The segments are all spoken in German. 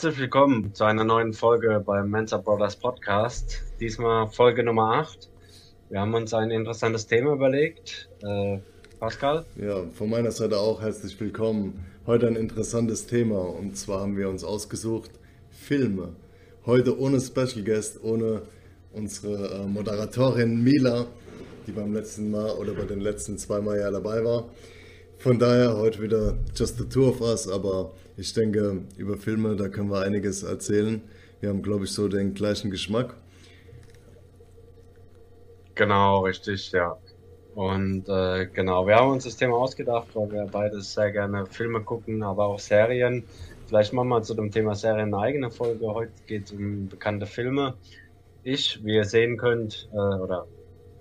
Herzlich willkommen zu einer neuen Folge beim Mensa Brothers Podcast. Diesmal Folge Nummer 8. Wir haben uns ein interessantes Thema überlegt. Äh, Pascal? Ja, von meiner Seite auch herzlich willkommen. Heute ein interessantes Thema und zwar haben wir uns ausgesucht Filme. Heute ohne Special Guest, ohne unsere äh, Moderatorin Mila, die beim letzten Mal oder bei den letzten zwei Mal ja dabei war. Von daher heute wieder just the two of us, aber ich denke, über Filme, da können wir einiges erzählen. Wir haben, glaube ich, so den gleichen Geschmack. Genau, richtig, ja. Und äh, genau, wir haben uns das Thema ausgedacht, weil wir beide sehr gerne Filme gucken, aber auch Serien. Vielleicht machen wir zu dem Thema Serien eine eigene Folge. Heute geht es um bekannte Filme. Ich, wie ihr sehen könnt, äh, oder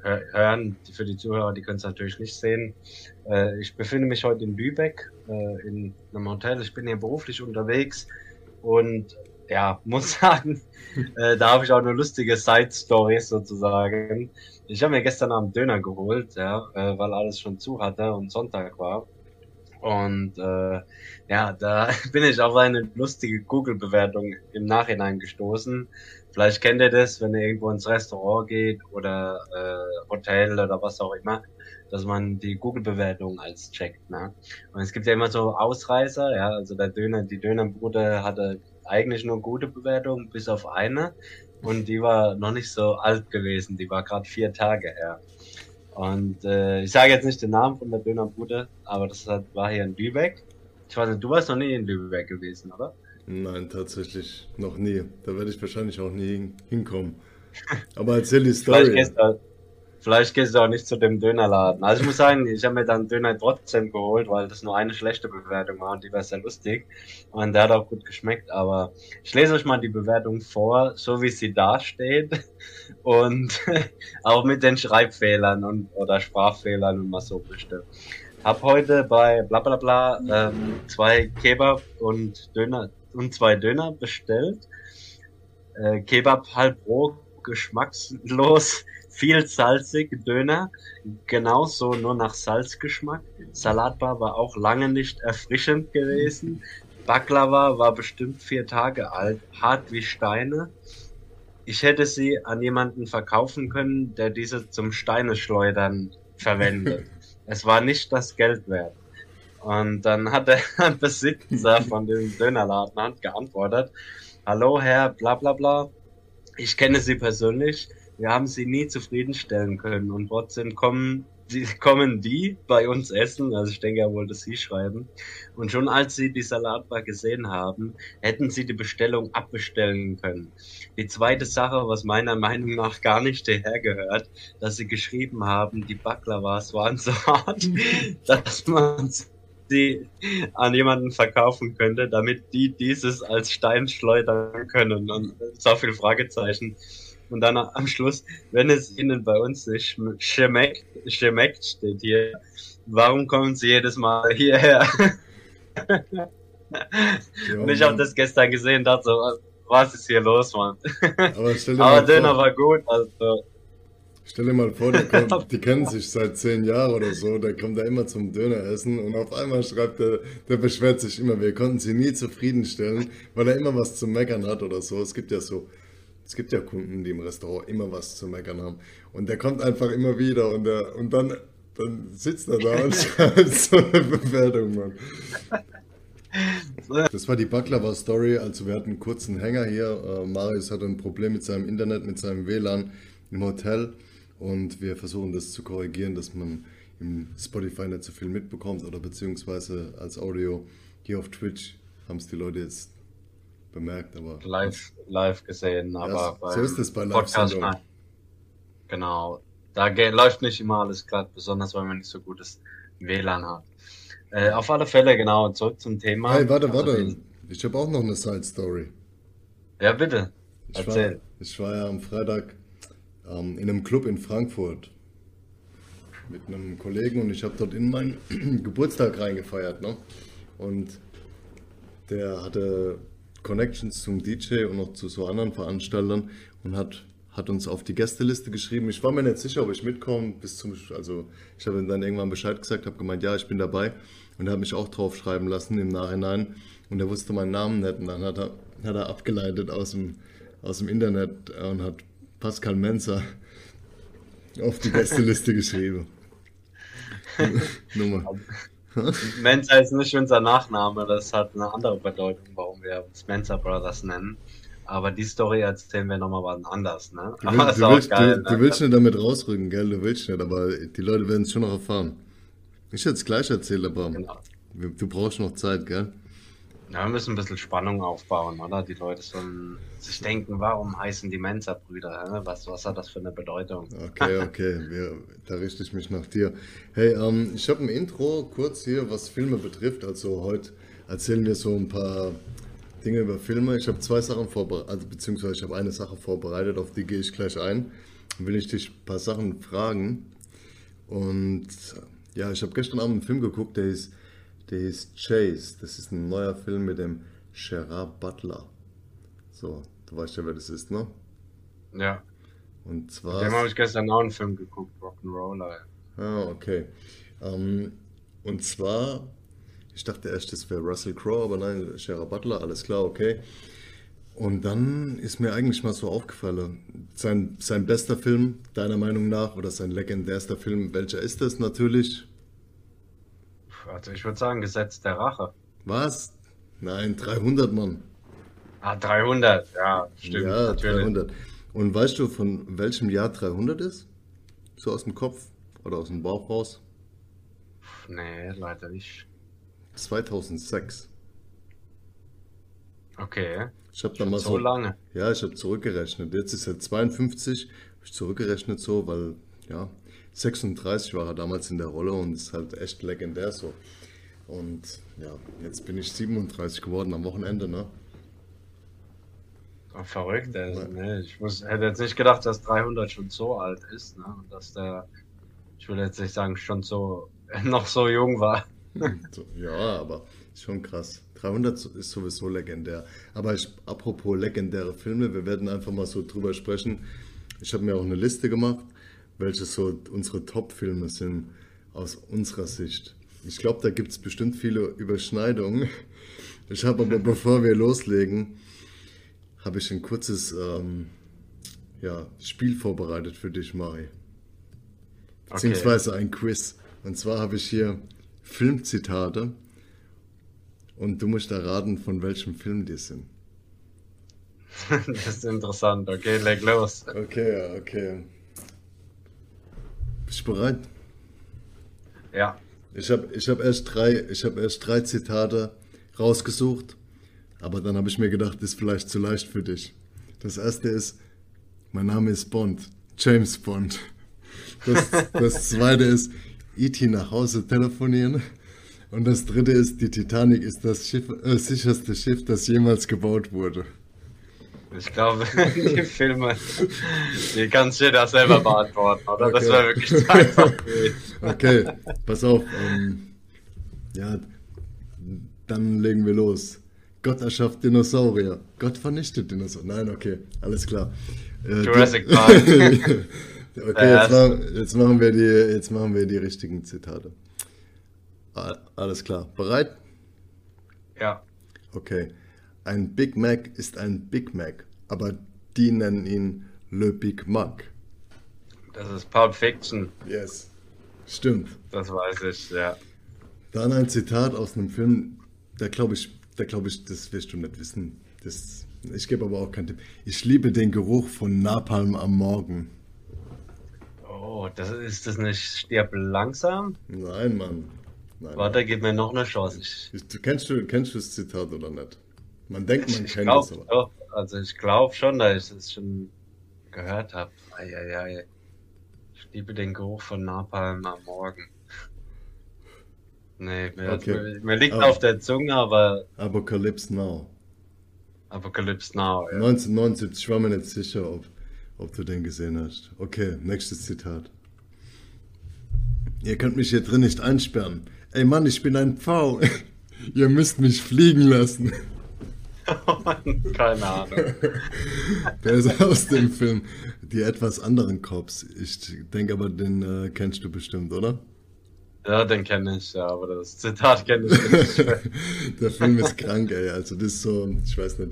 hören, für die Zuhörer, die können es natürlich nicht sehen. Äh, ich befinde mich heute in Lübeck, äh, in einem Hotel. Ich bin hier beruflich unterwegs und ja, muss sagen, äh, da habe ich auch eine lustige Side-Story sozusagen. Ich habe mir gestern Abend Döner geholt, ja, weil alles schon zu hatte und Sonntag war. Und äh, ja, da bin ich auf eine lustige Google-Bewertung im Nachhinein gestoßen. Vielleicht kennt ihr das, wenn ihr irgendwo ins Restaurant geht oder äh, Hotel oder was auch immer, dass man die Google-Bewertung als checkt. Ne? Und es gibt ja immer so Ausreißer, ja, also der Döner, die Dönerbude hatte eigentlich nur gute Bewertungen, bis auf eine. Und die war noch nicht so alt gewesen, die war gerade vier Tage her. Und äh, ich sage jetzt nicht den Namen von der Dönerbude, aber das war hier in Lübeck. Ich weiß nicht, du warst noch nie in Lübeck gewesen, oder? Nein, tatsächlich noch nie. Da werde ich wahrscheinlich auch nie hinkommen. Aber erzähl die Story. Vielleicht gehst, du, vielleicht gehst du auch nicht zu dem Dönerladen. Also ich muss sagen, ich habe mir dann Döner trotzdem geholt, weil das nur eine schlechte Bewertung war und die war sehr lustig. Und der hat auch gut geschmeckt. Aber ich lese euch mal die Bewertung vor, so wie sie da steht. Und auch mit den Schreibfehlern und oder Sprachfehlern, wenn man so möchte. Hab heute bei bla bla bla ähm, zwei Kebab und Döner und zwei Döner bestellt. Äh, Kebab halb roh, geschmackslos, viel salzig, Döner, genauso nur nach Salzgeschmack. Salatbar war auch lange nicht erfrischend gewesen. Baklava war bestimmt vier Tage alt, hart wie Steine. Ich hätte sie an jemanden verkaufen können, der diese zum Steine schleudern verwendet. es war nicht das Geld wert. Und dann hat der Besitzer von dem Dönerladen geantwortet, hallo Herr bla bla bla, ich kenne Sie persönlich, wir haben Sie nie zufriedenstellen können und trotzdem kommen die, kommen die bei uns essen, also ich denke, er wollte Sie schreiben. Und schon als Sie die Salatbar gesehen haben, hätten Sie die Bestellung abbestellen können. Die zweite Sache, was meiner Meinung nach gar nicht hierher gehört, dass Sie geschrieben haben, die Baklawas waren so hart, dass man sie an jemanden verkaufen könnte, damit die dieses als Stein schleudern können. Und so viel Fragezeichen. Und dann am Schluss, wenn es ihnen bei uns nicht schmeckt, schmeckt steht hier, warum kommen sie jedes Mal hierher? Ja, und ich habe das gestern gesehen, dachte so, was ist hier los, Mann? Aber, Aber Döner war gut, also Stell dir mal vor, die, kommt, die kennen sich seit zehn Jahren oder so, der kommt da immer zum Döner essen und auf einmal schreibt er, der beschwert sich immer, wir konnten sie nie zufriedenstellen, weil er immer was zu meckern hat oder so. Es gibt ja so, es gibt ja Kunden, die im Restaurant immer was zu meckern haben. Und der kommt einfach immer wieder und, der, und dann, dann sitzt er da und schreibt so eine Bewertung, Mann. Das war die Baklava-Story. Also wir hatten einen kurzen Hänger hier. Äh, Marius hatte ein Problem mit seinem Internet, mit seinem WLAN im Hotel. Und wir versuchen das zu korrigieren, dass man im Spotify nicht so viel mitbekommt oder beziehungsweise als Audio. Hier auf Twitch haben es die Leute jetzt bemerkt, aber. Live, live gesehen, aber. Ja, so ist es bei live Genau. Da läuft nicht immer alles glatt, besonders wenn man nicht so gutes WLAN hat. Äh, auf alle Fälle, genau, zurück zum Thema. Hey, warte, also warte. Ich habe auch noch eine Side Story. Ja, bitte. Ich Erzähl. War, ich war ja am Freitag ähm, in einem Club in Frankfurt mit einem Kollegen und ich habe dort in meinen Geburtstag reingefeiert. Ne? Und der hatte Connections zum DJ und noch zu so anderen Veranstaltern und hat, hat uns auf die Gästeliste geschrieben. Ich war mir nicht sicher, ob ich mitkomme bis zum, also ich habe ihm dann irgendwann Bescheid gesagt, habe gemeint, ja, ich bin dabei und er hat mich auch drauf schreiben lassen im Nachhinein und er wusste meinen Namen nicht und dann hat er hat er abgeleitet aus dem, aus dem Internet und hat Pascal Menzer auf die Gästeliste geschrieben. Nummer. Menzer ist nicht unser Nachname, das hat eine andere Bedeutung, warum wir uns Menzer Brothers nennen. Aber die Story erzählen wir nochmal wann anders, ne? Du, will, du, willst, geil, du, ne? du, willst nicht damit rausrücken, gell? Du willst nicht, aber die Leute werden es schon noch erfahren. Ich hätte es gleich erzählt, aber genau. du brauchst noch Zeit, gell? Ja, wir müssen ein bisschen Spannung aufbauen, oder? Die Leute sollen sich denken, warum heißen die Mensa-Brüder? Was, was hat das für eine Bedeutung? Okay, okay, wir, da richte ich mich nach dir. Hey, ähm, ich habe ein Intro kurz hier, was Filme betrifft. Also heute erzählen wir so ein paar Dinge über Filme. Ich habe zwei Sachen vorbereitet, also beziehungsweise ich habe eine Sache vorbereitet, auf die gehe ich gleich ein. Dann will ich dich ein paar Sachen fragen. Und ja, ich habe gestern Abend einen Film geguckt, der ist der hieß Chase. Das ist ein neuer Film mit dem Gerard Butler. So, du weißt ja, wer das ist, ne? Ja. Und zwar. Dem habe ich gestern auch einen Film geguckt, Rock'n'Roller. Ah, okay. Um, und zwar, ich dachte erst, das wäre Russell Crowe, aber nein, Gerard Butler, alles klar, okay. Und dann ist mir eigentlich mal so aufgefallen, sein, sein bester Film, deiner Meinung nach, oder sein legendärster Film, welcher ist das natürlich? Also ich würde sagen, Gesetz der Rache. Was? Nein, 300 Mann. Ah, 300, ja, stimmt. Ja, natürlich. 300. Und weißt du, von welchem Jahr 300 ist? So aus dem Kopf oder aus dem Bauch raus? Nee, leider nicht. 2006. Okay. Ich habe da mal so, so lange. Ja, ich habe zurückgerechnet. Jetzt ist er 52. Habe ich zurückgerechnet so, weil ja, 36 war er damals in der Rolle und ist halt echt legendär so. Und ja, jetzt bin ich 37 geworden am Wochenende, ne? Verrückt, also, ne? Ich muss, hätte jetzt nicht gedacht, dass 300 schon so alt ist, ne? Und dass der, ich will jetzt nicht sagen, schon so, noch so jung war. ja, aber ist schon krass. 300 ist sowieso legendär. Aber ich, apropos legendäre Filme, wir werden einfach mal so drüber sprechen. Ich habe mir auch eine Liste gemacht welche so unsere Top-Filme sind aus unserer Sicht. Ich glaube, da gibt es bestimmt viele Überschneidungen. Ich habe aber, bevor wir loslegen, habe ich ein kurzes ähm, ja, Spiel vorbereitet für dich, Mari. Beziehungsweise okay. ein Quiz. Und zwar habe ich hier Filmzitate und du musst erraten, von welchem Film die sind. das ist interessant. Okay, leg los. Okay, okay. Bist du bereit? Ja. Ich habe ich hab erst, drei, hab erst drei Zitate rausgesucht, aber dann habe ich mir gedacht, das ist vielleicht zu leicht für dich. Das erste ist, mein Name ist Bond, James Bond. Das, das zweite ist, E.T. nach Hause telefonieren. Und das dritte ist, die Titanic ist das Schiff, äh, sicherste Schiff, das jemals gebaut wurde. Ich glaube, die Filme, die kannst du dir da selber beantworten, oder? Okay. Das wäre wirklich zu einfach. okay, pass auf. Ähm, ja, dann legen wir los. Gott erschafft Dinosaurier. Gott vernichtet Dinosaurier. Nein, okay, alles klar. Äh, Jurassic Park. okay, jetzt machen, jetzt, machen wir die, jetzt machen wir die richtigen Zitate. Alles klar. Bereit? Ja. Okay. Ein Big Mac ist ein Big Mac, aber die nennen ihn Le Big Mac. Das ist Pulp Fiction. Yes. Stimmt. Das weiß ich, ja. Dann ein Zitat aus einem Film, der glaube ich, der glaube ich, das wirst du nicht wissen. Das, ich gebe aber auch keinen Tipp. Ich liebe den Geruch von Napalm am Morgen. Oh, das ist das nicht stirb langsam? Nein, Mann. Nein, Warte, gib mir noch eine Chance. Ich, kennst, du, kennst du das Zitat oder nicht? Man denkt, man ich kennt glaub, es aber. Also ich glaube schon, dass ich es schon gehört habe. Ich liebe den Geruch von Napalm am Morgen. Nee, mir, okay. mir liegt aber, auf der Zunge, aber. Apocalypse Now. Apocalypse Now, ja. 1979, ich war mir nicht sicher, ob, ob du den gesehen hast. Okay, nächstes Zitat. Ihr könnt mich hier drin nicht einsperren. Ey Mann, ich bin ein Pfau. Ihr müsst mich fliegen lassen. Keine Ahnung. Der ist aus dem Film Die etwas anderen Cops. Ich denke aber, den äh, kennst du bestimmt, oder? Ja, den kenne ich, ja, aber das Zitat kenne ich nicht. Der Film ist krank, ey. Also das ist so, ich weiß nicht.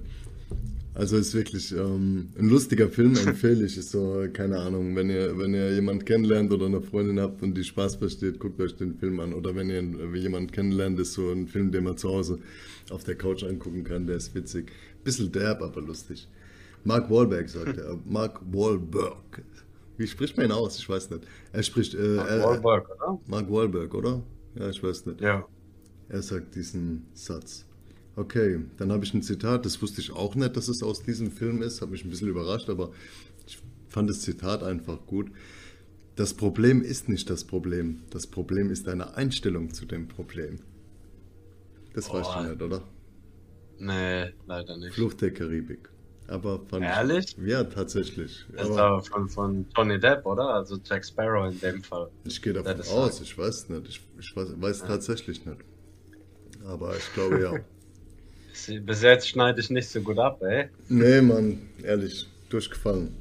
Also ist wirklich ähm, ein lustiger Film, empfehle ich. Ist so, keine Ahnung, wenn ihr, wenn ihr jemanden kennenlernt oder eine Freundin habt und die Spaß versteht, guckt euch den Film an. Oder wenn ihr jemanden kennenlernt, ist so ein Film, den man zu Hause auf der Couch angucken kann, der ist witzig. Bisschen derb, aber lustig. Mark Wahlberg sagt er. Mark Wahlberg. Wie spricht man ihn aus? Ich weiß nicht. Er spricht. Äh, Mark er, Wahlberg, oder? Mark Wahlberg, oder? Ja, ich weiß nicht. Ja. Er sagt diesen Satz. Okay, dann habe ich ein Zitat, das wusste ich auch nicht, dass es aus diesem Film ist, habe mich ein bisschen überrascht, aber ich fand das Zitat einfach gut. Das Problem ist nicht das Problem, das Problem ist deine Einstellung zu dem Problem. Das weißt du nicht, oder? Nee, leider nicht. Flucht der Karibik. Aber fand Ehrlich? Ich, ja, tatsächlich. Das ist aber von, von Johnny Depp, oder? Also Jack Sparrow in dem Fall. Ich gehe davon aus, ich weiß nicht. Ich, ich weiß, weiß ja. tatsächlich nicht. Aber ich glaube ja. Bis jetzt schneide ich nicht so gut ab, ey. Nee, Mann, ehrlich, durchgefallen.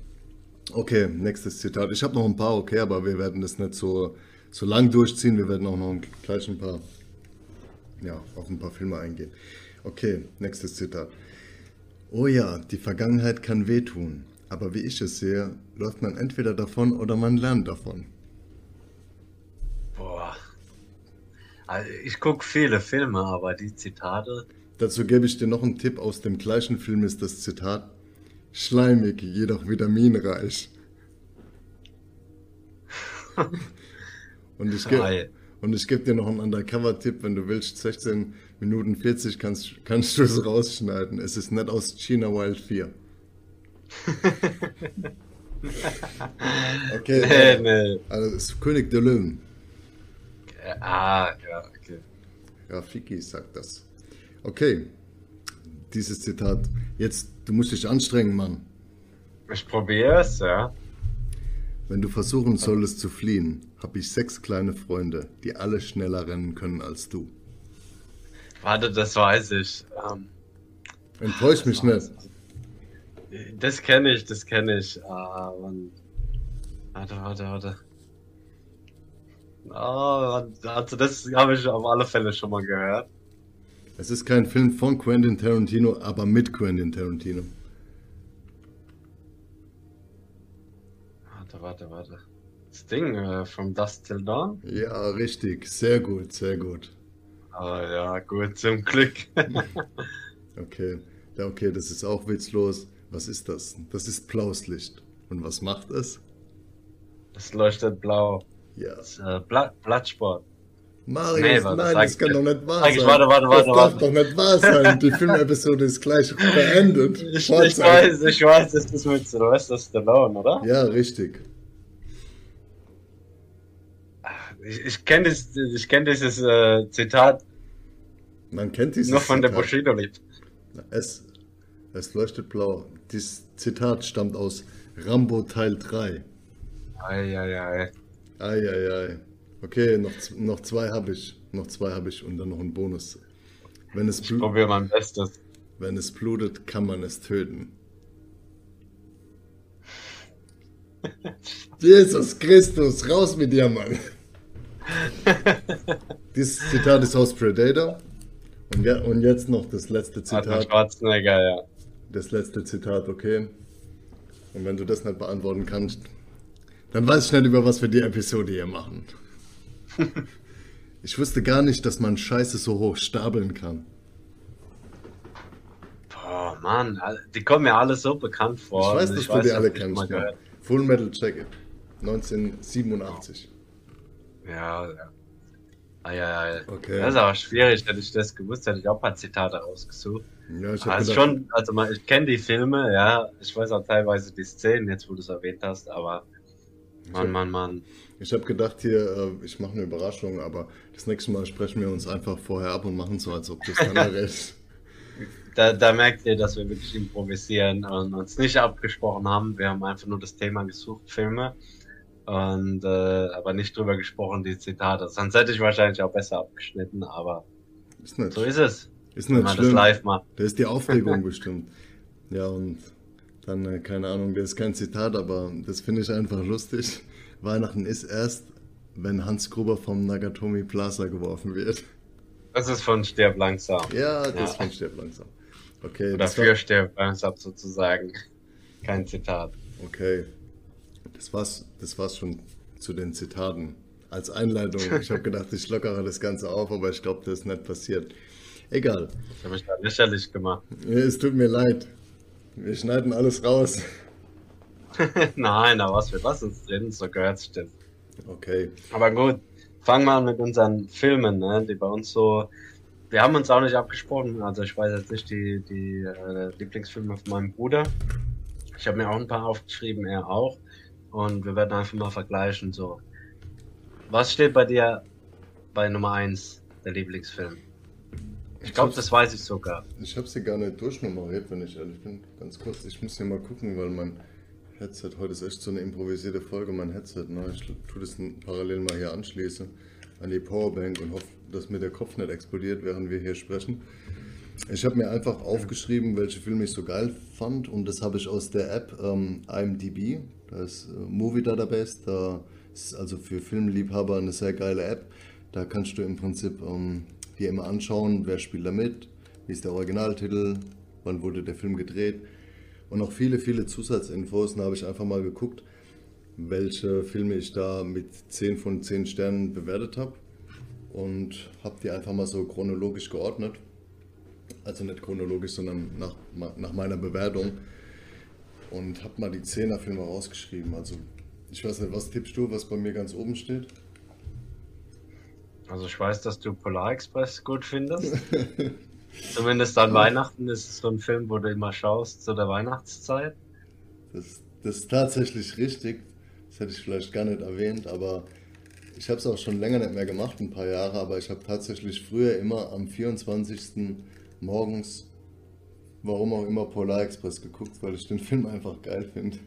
Okay, nächstes Zitat. Ich habe noch ein paar, okay, aber wir werden das nicht so, so lang durchziehen. Wir werden auch noch gleich ein paar, ja, auf ein paar Filme eingehen. Okay, nächstes Zitat. Oh ja, die Vergangenheit kann wehtun, aber wie ich es sehe, läuft man entweder davon oder man lernt davon. Boah. Also ich gucke viele Filme, aber die Zitate, Dazu gebe ich dir noch einen Tipp aus dem gleichen Film ist das Zitat schleimig, jedoch vitaminreich. und ich gebe und ich gebe dir noch einen Undercover-Tipp, wenn du willst, 16 Minuten 40 kannst, kannst du es rausschneiden. Es ist nicht aus China Wild 4. okay, nee, nee. also es ist König der Löwen. Ah, ja, okay. Ja, Fiki sagt das. Okay, dieses Zitat. Jetzt, du musst dich anstrengen, Mann. Ich probiere es, ja. Wenn du versuchen solltest zu fliehen, habe ich sechs kleine Freunde, die alle schneller rennen können als du. Warte, das weiß ich. Ähm, Enttäusch mich nicht. Das kenne ich, das kenne ich. Ah, Warte, warte, warte. Oh, also das habe ich auf alle Fälle schon mal gehört. Es ist kein Film von Quentin Tarantino, aber mit Quentin Tarantino. Warte, warte, warte. Das Ding, uh, From Dust Till Dawn? Ja, richtig. Sehr gut, sehr gut. Ah ja, gut, zum Glück. okay. Ja, okay, das ist auch witzlos. Was ist das? Das ist blaues Licht. Und was macht es? Es leuchtet blau. Ja. Das ist, äh, Blattsport. Marius, nee, nein, das, kann doch nicht wahr sein. Warte, warte, warte, das darf doch nicht wahr sein. Die Filmepisode ist gleich beendet. Ich, ich weiß, ich weiß, das ist mit Sylvester Stallone, oder? Ja, richtig. Ich, ich kenne kenn dieses äh, Zitat. Man kennt dieses Nur von Zitat. der Bushido-Lied. Es, es leuchtet blau. Dieses Zitat stammt aus Rambo Teil 3. Eieiei. Eieiei. Okay, noch, noch zwei habe ich. Noch zwei habe ich und dann noch ein Bonus. Wenn es ich probiere mein Bestes. Wenn es blutet, kann man es töten. Jesus Christus, raus mit dir, Mann. Dieses Zitat ist aus Predator. Und, ja, und jetzt noch das letzte Zitat. Schwarzenegger, ja. Das letzte Zitat, okay. Und wenn du das nicht beantworten kannst, dann weiß ich nicht, über was wir die Episode hier machen. ich wusste gar nicht, dass man Scheiße so hoch stapeln kann. Boah, Mann, die kommen mir alle so bekannt vor. Ich weiß, dass ich du weiß, die alle kennst. Full Metal Jacket, 1987. Ja, ja. Ah, ja, ja. Okay. Das ist aber schwierig, hätte ich das gewusst, hätte ich auch ein paar Zitate rausgesucht. Ja, ich also gedacht, schon, also man, ich kenne die Filme, ja, ich weiß auch teilweise die Szenen, jetzt wo du es erwähnt hast, aber Mann, Mann, Mann. Ich habe gedacht hier, äh, ich mache eine Überraschung, aber das nächste Mal sprechen wir uns einfach vorher ab und machen so, als ob das dann ist. Da, da, merkt ihr, dass wir wirklich improvisieren und uns nicht abgesprochen haben. Wir haben einfach nur das Thema gesucht, Filme, und äh, aber nicht drüber gesprochen, die Zitate. Sonst hätte ich wahrscheinlich auch besser abgeschnitten, aber ist nicht, so ist es. Ist nicht wenn man schlimm. das live macht. Da ist die Aufregung bestimmt. Ja, und dann, äh, keine Ahnung, das ist kein Zitat, aber das finde ich einfach lustig. Weihnachten ist erst, wenn Hans Gruber vom Nagatomi Plaza geworfen wird. Das ist von Sterb langsam. Ja, das ja. ist von Sterb langsam. Okay. Oder fürchte war... Burns sozusagen. Kein Zitat. Okay. Das war's, das war's schon zu den Zitaten. Als Einleitung. Ich habe gedacht, ich lockere das Ganze auf, aber ich glaube, das ist nicht passiert. Egal. Ich habe mich da lächerlich gemacht. Es tut mir leid. Wir schneiden alles raus. Nein, aber was wir lassen uns drin, so gehört es das. Okay. Aber gut, fangen wir an mit unseren Filmen, ne, die bei uns so. Wir haben uns auch nicht abgesprochen, also ich weiß jetzt nicht die, die äh, Lieblingsfilme von meinem Bruder. Ich habe mir auch ein paar aufgeschrieben, er auch. Und wir werden einfach mal vergleichen. So, was steht bei dir bei Nummer 1 der Lieblingsfilm? Ich glaube, das weiß ich sogar. Ich habe sie gar nicht durchnummeriert, wenn ich ehrlich bin. Ganz kurz, ich muss hier mal gucken, weil mein Headset, heute ist echt so eine improvisierte Folge, mein Headset. Ne? Ich tue das parallel mal hier anschließen an die Powerbank und hoffe, dass mir der Kopf nicht explodiert, während wir hier sprechen. Ich habe mir einfach aufgeschrieben, welche Filme ich so geil fand und das habe ich aus der App ähm, IMDb, da ist äh, Movie Database, da ist also für Filmliebhaber eine sehr geile App. Da kannst du im Prinzip ähm, dir immer anschauen, wer spielt da mit, wie ist der Originaltitel, wann wurde der Film gedreht und auch viele, viele Zusatzinfos. Da habe ich einfach mal geguckt, welche Filme ich da mit 10 von 10 Sternen bewertet habe und habe die einfach mal so chronologisch geordnet. Also nicht chronologisch, sondern nach, nach meiner Bewertung. Und habe mal die 10er Filme rausgeschrieben. Also ich weiß nicht, was tippst du, was bei mir ganz oben steht? Also ich weiß, dass du Polar Express gut findest. Zumindest an Weihnachten ist es so ein Film, wo du immer schaust zu der Weihnachtszeit. Das, das ist tatsächlich richtig. Das hätte ich vielleicht gar nicht erwähnt, aber ich habe es auch schon länger nicht mehr gemacht, ein paar Jahre, aber ich habe tatsächlich früher immer am 24. morgens, warum auch immer, Polar Express geguckt, weil ich den Film einfach geil finde.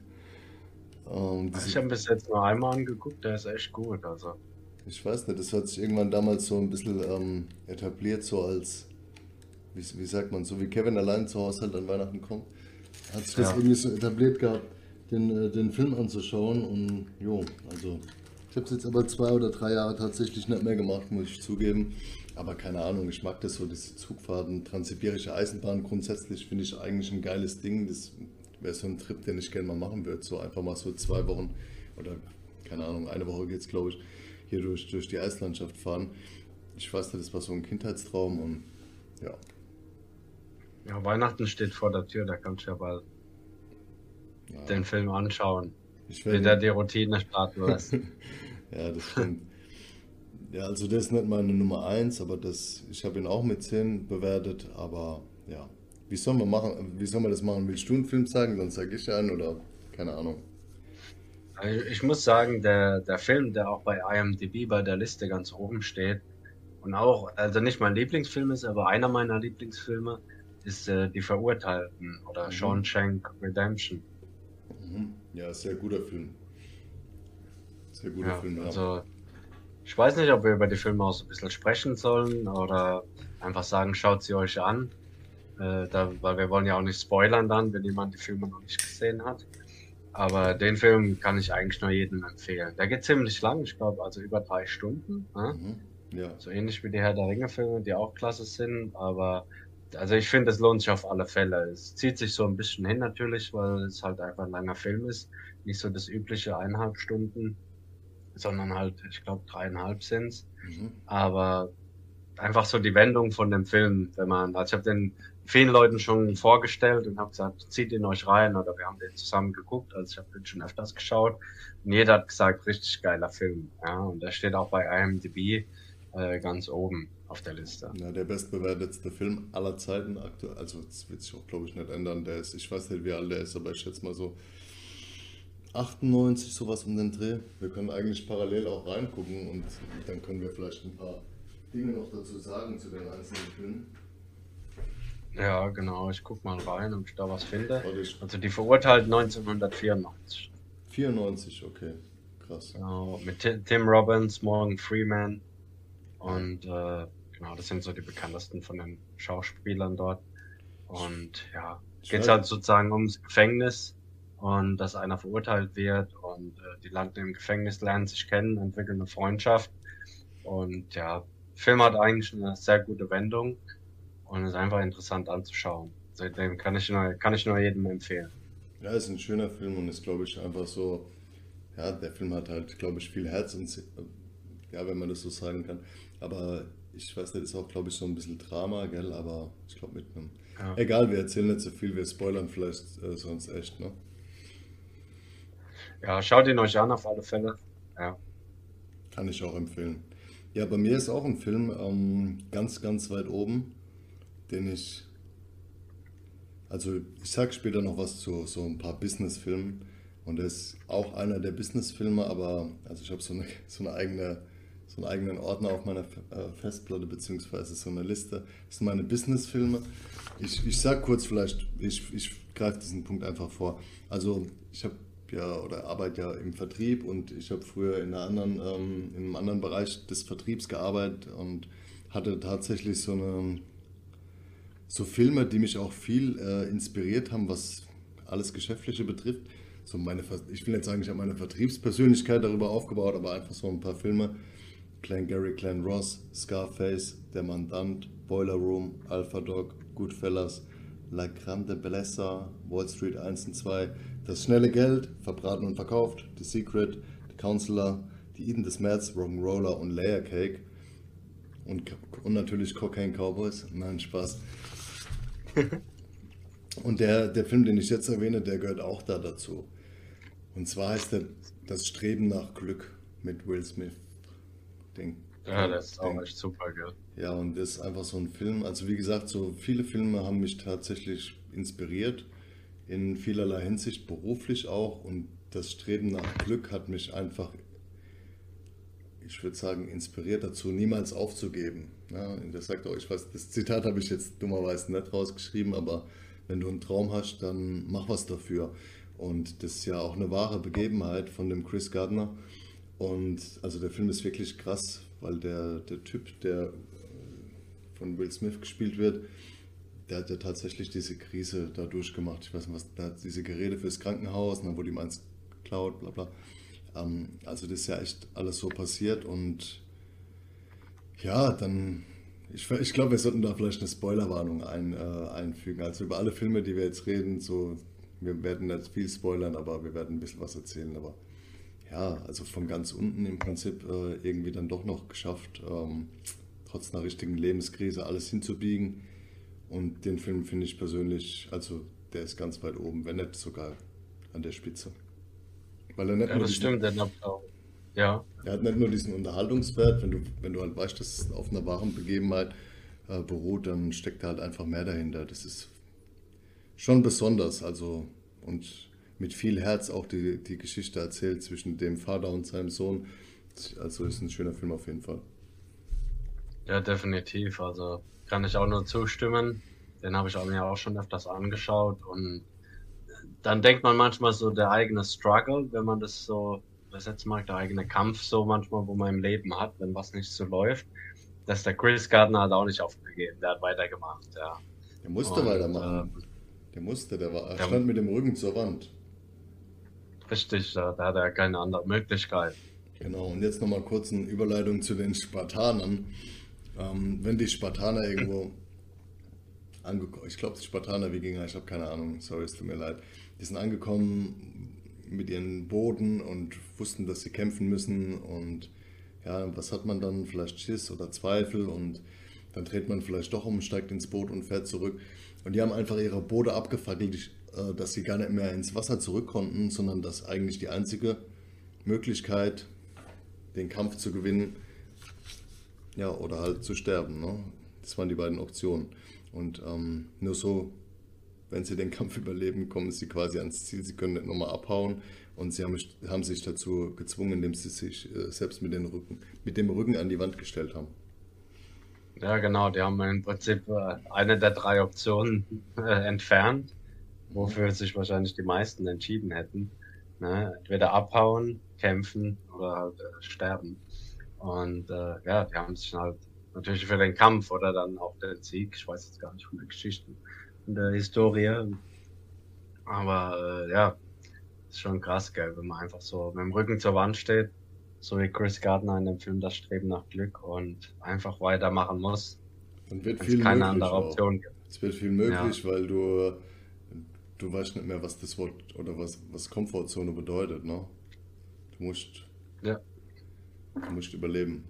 Ähm, ich habe bis jetzt nur einmal angeguckt, der ist echt gut. Also. Ich weiß nicht, das hat sich irgendwann damals so ein bisschen ähm, etabliert, so als wie, wie sagt man, so wie Kevin allein zu Hause halt an Weihnachten kommt, hat sich das irgendwie so etabliert gehabt, den, äh, den Film anzuschauen. Und jo, also ich habe es jetzt aber zwei oder drei Jahre tatsächlich nicht mehr gemacht, muss ich zugeben. Aber keine Ahnung, ich mag das so, diese Zugfahrten, transsibirische Eisenbahn grundsätzlich finde ich eigentlich ein geiles Ding. Das wäre so ein Trip, den ich gerne mal machen würde. So einfach mal so zwei Wochen oder keine Ahnung, eine Woche geht es glaube ich, hier durch, durch die Eislandschaft fahren. Ich weiß nicht, das war so ein Kindheitstraum und ja, ja, Weihnachten steht vor der Tür, da kannst du ja bald ja. den Film anschauen. Ich will der die Routine starten lässt. ja, das stimmt. Ja, also das ist nicht meine Nummer 1, aber das, ich habe ihn auch mit 10 bewertet, aber ja. Wie sollen wir machen, wie sollen wir das machen? Willst du einen Film sagen, dann sage ich einen oder keine Ahnung. Also ich muss sagen, der, der Film, der auch bei IMDb bei der Liste ganz oben steht und auch, also nicht mein Lieblingsfilm ist, aber einer meiner Lieblingsfilme, ist äh, Die Verurteilten oder mhm. Shawshank Redemption. Mhm. Ja, sehr guter Film. Sehr guter ja, Film, ja. Also, ich weiß nicht, ob wir über die Filme auch so ein bisschen sprechen sollen oder einfach sagen, schaut sie euch an. Äh, da, weil wir wollen ja auch nicht spoilern dann, wenn jemand die Filme noch nicht gesehen hat. Aber den Film kann ich eigentlich nur jedem empfehlen. Der geht ziemlich lang, ich glaube, also über drei Stunden. Ne? Mhm. Ja. So ähnlich wie die Herr der Ringe-Filme, die auch klasse sind, aber also ich finde, es lohnt sich auf alle Fälle. Es zieht sich so ein bisschen hin natürlich, weil es halt einfach ein langer Film ist. Nicht so das übliche eineinhalb Stunden, sondern halt, ich glaube, dreieinhalb sind's. Mhm. Aber einfach so die Wendung von dem Film, wenn man, also ich habe den vielen Leuten schon vorgestellt und habe gesagt, zieht ihn euch rein oder wir haben den zusammen geguckt, also ich habe den schon öfters geschaut und jeder hat gesagt, richtig geiler Film. Ja, und der steht auch bei IMDb äh, ganz oben auf der Liste. Ja, der bestbewertetste Film aller Zeiten aktuell. Also, das wird sich auch, glaube ich, nicht ändern. Der ist, ich weiß nicht, wie alt der ist, aber ich schätze mal so 98, sowas um den Dreh. Wir können eigentlich parallel auch reingucken und dann können wir vielleicht ein paar Dinge noch dazu sagen zu den einzelnen Filmen. Ja, genau. Ich gucke mal rein, ob ich da was finde. Also, die verurteilt 1994. 94, okay. Krass. Genau, mit Tim Robbins, Morgan Freeman und äh, Genau, das sind so die bekanntesten von den Schauspielern dort. Und ja, geht es halt sozusagen ums Gefängnis und dass einer verurteilt wird und äh, die landen im Gefängnis, lernen sich kennen, entwickeln eine Freundschaft. Und ja, Film hat eigentlich eine sehr gute Wendung und ist einfach interessant anzuschauen. Seitdem kann ich nur, kann ich nur jedem empfehlen. Ja, ist ein schöner Film und ist, glaube ich, einfach so. Ja, der Film hat halt, glaube ich, viel Herz und ja, wenn man das so sagen kann. Aber ich weiß nicht, ist auch, glaube ich, so ein bisschen Drama, gell? Aber ich glaube mit einem. Ja. Egal, wir erzählen nicht so viel, wir spoilern vielleicht äh, sonst echt, ne? Ja, schaut ihn euch an auf alle Fälle. Ja. Kann ich auch empfehlen. Ja, bei mir ist auch ein Film ähm, ganz, ganz weit oben, den ich. Also, ich sag später noch was zu so ein paar Business-Filmen. Und der ist auch einer der Business-Filme, aber also ich habe so eine, so eine eigene so einen eigenen Ordner auf meiner äh, Festplatte, beziehungsweise so eine Liste. Das sind meine Business-Filme. Ich, ich sag kurz vielleicht, ich, ich greife diesen Punkt einfach vor. Also ich habe ja oder arbeite ja im Vertrieb und ich habe früher in, anderen, ähm, in einem anderen Bereich des Vertriebs gearbeitet und hatte tatsächlich so eine so Filme, die mich auch viel äh, inspiriert haben, was alles Geschäftliche betrifft. So meine, ich will nicht sagen, ich habe meine Vertriebspersönlichkeit darüber aufgebaut, aber einfach so ein paar Filme, Clan Gary, Clan Ross, Scarface, Der Mandant, Boiler Room, Alpha Dog, Goodfellas, La Grande Bellezza, Wall Street 1 und 2, Das schnelle Geld, Verbraten und Verkauft, The Secret, The Counselor, Die Eden des März, Rock'n'Roller und Layer Cake und, und natürlich Cocaine Cowboys. Nein, Spaß. und der, der Film, den ich jetzt erwähne, der gehört auch da dazu. Und zwar heißt er Das Streben nach Glück mit Will Smith. Den, ja, das ist auch echt super, gell? Ja, und das ist einfach so ein Film. Also wie gesagt, so viele Filme haben mich tatsächlich inspiriert, in vielerlei Hinsicht, beruflich auch. Und das Streben nach Glück hat mich einfach, ich würde sagen, inspiriert dazu, niemals aufzugeben. Ja, das sagt auch, ich weiß, das Zitat habe ich jetzt dummerweise nicht rausgeschrieben, aber wenn du einen Traum hast, dann mach was dafür. Und das ist ja auch eine wahre Begebenheit von dem Chris Gardner. Und also der Film ist wirklich krass, weil der, der Typ, der äh, von Will Smith gespielt wird, der hat ja tatsächlich diese Krise da durchgemacht. Ich weiß nicht, was, da hat diese Gerede fürs Krankenhaus und dann wurde ihm eins geklaut, bla bla. Ähm, also das ist ja echt alles so passiert und ja, dann, ich, ich glaube, wir sollten da vielleicht eine Spoilerwarnung ein, äh, einfügen. Also über alle Filme, die wir jetzt reden, so, wir werden nicht viel spoilern, aber wir werden ein bisschen was erzählen, aber ja, also von ganz unten im Prinzip äh, irgendwie dann doch noch geschafft, ähm, trotz einer richtigen Lebenskrise alles hinzubiegen. Und den Film finde ich persönlich, also der ist ganz weit oben, wenn nicht sogar an der Spitze. Weil er nicht ja, nur das diesen, stimmt. Ja. Er hat nicht nur diesen Unterhaltungswert, wenn du, wenn du halt weißt, dass es auf einer wahren Begebenheit äh, beruht, dann steckt da halt einfach mehr dahinter. Das ist schon besonders. Also, und mit viel Herz auch die, die Geschichte erzählt zwischen dem Vater und seinem Sohn. Also ist ein schöner Film auf jeden Fall. Ja, definitiv. Also kann ich auch nur zustimmen. Den habe ich auch mir auch schon öfters angeschaut und dann denkt man manchmal so der eigene Struggle, wenn man das so übersetzen mag, der eigene Kampf so manchmal, wo man im Leben hat, wenn was nicht so läuft, dass der Chris Gardner hat auch nicht aufgegeben, der hat weitergemacht, ja. Der musste und, weitermachen. Ähm, der musste, der war, er der, stand mit dem Rücken zur Wand. Richtig, da, da hat er keine andere Möglichkeit. Genau, und jetzt nochmal kurz eine Überleitung zu den Spartanern. Ähm, wenn die Spartaner irgendwo angekommen, ich glaube die Spartaner Wikinger, ich habe keine Ahnung, sorry, es tut mir leid, die sind angekommen mit ihren Boden und wussten, dass sie kämpfen müssen und ja, was hat man dann? Vielleicht Schiss oder Zweifel und dann dreht man vielleicht doch um, steigt ins Boot und fährt zurück. Und die haben einfach ihre Boote abgefackelt. Äh, dass sie gar nicht mehr ins Wasser zurück konnten, sondern dass eigentlich die einzige Möglichkeit, den Kampf zu gewinnen, ja, oder halt zu sterben. Ne? Das waren die beiden Optionen. Und ähm, nur so, wenn sie den Kampf überleben, kommen sie quasi ans Ziel. Sie können nicht nochmal abhauen. Und sie haben, haben, sich dazu gezwungen, indem sie sich äh, selbst mit, Rücken, mit dem Rücken an die Wand gestellt haben. Ja, genau. Die haben im Prinzip äh, eine der drei Optionen äh, entfernt wofür sich wahrscheinlich die meisten entschieden hätten. Ne? Entweder abhauen, kämpfen oder halt äh, sterben. Und äh, ja, die haben sich halt natürlich für den Kampf oder dann auch den Sieg, ich weiß jetzt gar nicht von der Geschichte, von der Historie. Aber äh, ja, ist schon krass, gell, wenn man einfach so mit dem Rücken zur Wand steht, so wie Chris Gardner in dem Film Das Streben nach Glück und einfach weitermachen muss. Dann wird viel keine andere Option gibt. Es wird viel möglich, ja. weil du, du weißt nicht mehr, was das Wort oder was, was Komfortzone bedeutet. Ne? Du musst, ja. Du musst überleben.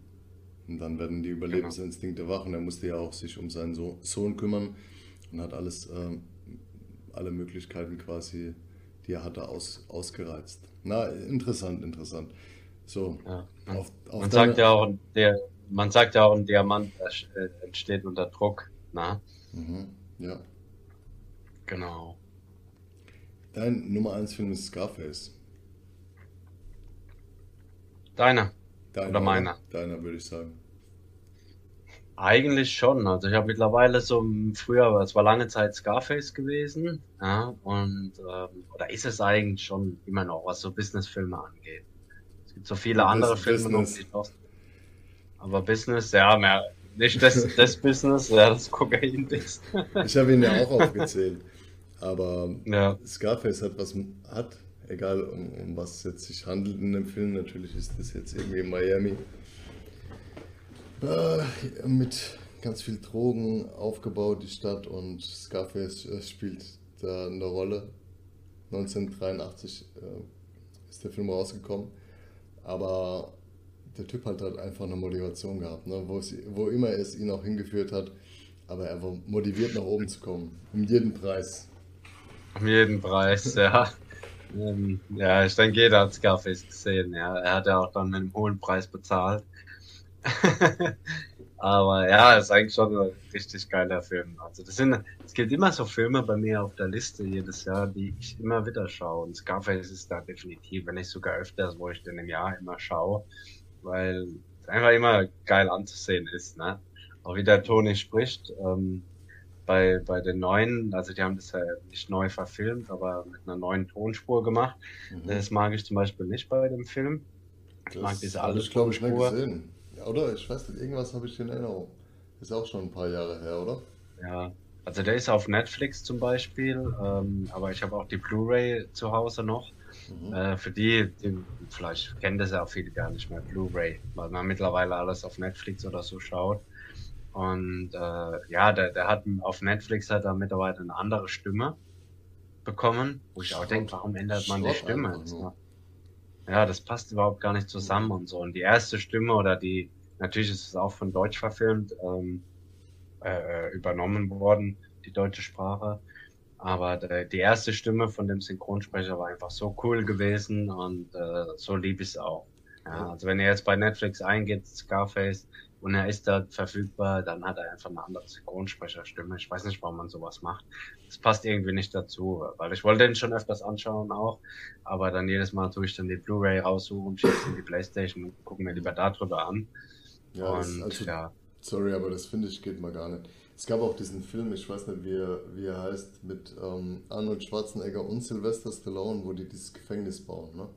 Und dann werden die Überlebensinstinkte wach und er musste ja auch sich um seinen Sohn kümmern und hat alles, äh, alle Möglichkeiten quasi, die er hatte, aus, ausgereizt. Na, interessant, interessant. So, ja. man, auf, auf man sagt ja auch, der, man sagt ja auch, ein Diamant äh, entsteht unter Druck. Na? Mhm, ja. Genau. Dein Nummer 1 Film ist Scarface. Deiner. Deiner oder meiner? Deiner, würde ich sagen. Eigentlich schon. Also ich habe mittlerweile so früher, es war lange Zeit Scarface gewesen, ja, und ähm, oder ist es eigentlich schon immer noch, was so Businessfilme angeht. Es gibt so viele ja, andere Filme noch, die noch, aber Business, ja, mehr, nicht das, das Business, ja, das Kokain-Business. ich habe ihn ja auch aufgezählt, aber ja. Scarface hat was hat, egal um, um was es jetzt sich handelt in dem Film. Natürlich ist das jetzt irgendwie Miami äh, mit ganz viel Drogen aufgebaut, die Stadt, und Scarface äh, spielt da eine Rolle. 1983 äh, ist der Film rausgekommen, aber der Typ hat halt einfach eine Motivation gehabt, ne? wo, es, wo immer es ihn auch hingeführt hat, aber er war motiviert nach oben zu kommen, um jeden Preis. Um jeden Preis, ja. Ähm, ja, ich denke, jeder hat Scarface gesehen. Ja. Er hat ja auch dann mit einem hohen Preis bezahlt. Aber ja, ist eigentlich schon ein richtig geiler Film. Also das sind, es gibt immer so Filme bei mir auf der Liste jedes Jahr, die ich immer wieder schaue. Und Scarface ist da definitiv, wenn nicht sogar öfters, wo ich den im Jahr immer schaue, weil es einfach immer geil anzusehen ist. Ne? Auch wie der Toni spricht. Ähm, bei, bei den neuen, also die haben das ja nicht neu verfilmt, aber mit einer neuen Tonspur gemacht. Mhm. Das mag ich zum Beispiel nicht bei dem Film. Ich das mag diese alte glaube ich, nicht gesehen. Ja, oder? Ich weiß nicht, irgendwas habe ich in Erinnerung. Ist auch schon ein paar Jahre her, oder? Ja, also der ist auf Netflix zum Beispiel, ähm, aber ich habe auch die Blu-ray zu Hause noch. Mhm. Äh, für die, die, vielleicht kennen das ja auch viele gar nicht mehr, Blu-ray, weil man mittlerweile alles auf Netflix oder so schaut. Und äh, ja, der, der hat auf Netflix hat er mittlerweile eine andere Stimme bekommen, wo ich auch denke, warum ändert man die Stimme ja, das passt überhaupt gar nicht zusammen und so. Und die erste Stimme oder die, natürlich ist es auch von Deutsch verfilmt, ähm, äh, übernommen worden, die deutsche Sprache. Aber der, die erste Stimme von dem Synchronsprecher war einfach so cool gewesen und äh, so lieb ich es auch. Ja, also wenn ihr jetzt bei Netflix eingeht, Scarface, und er ist da verfügbar, dann hat er einfach eine andere Synchronsprecherstimme. Ich weiß nicht, warum man sowas macht. Das passt irgendwie nicht dazu, weil ich wollte den schon öfters anschauen auch, aber dann jedes Mal tue ich dann die Blu-ray raussuchen, schieße in die Playstation und gucke mir lieber darüber an. Ja, und, also, ja. sorry, aber das finde ich geht mal gar nicht. Es gab auch diesen Film, ich weiß nicht, wie er, wie er heißt, mit ähm, Arnold Schwarzenegger und Sylvester Stallone, wo die dieses Gefängnis bauen, ne?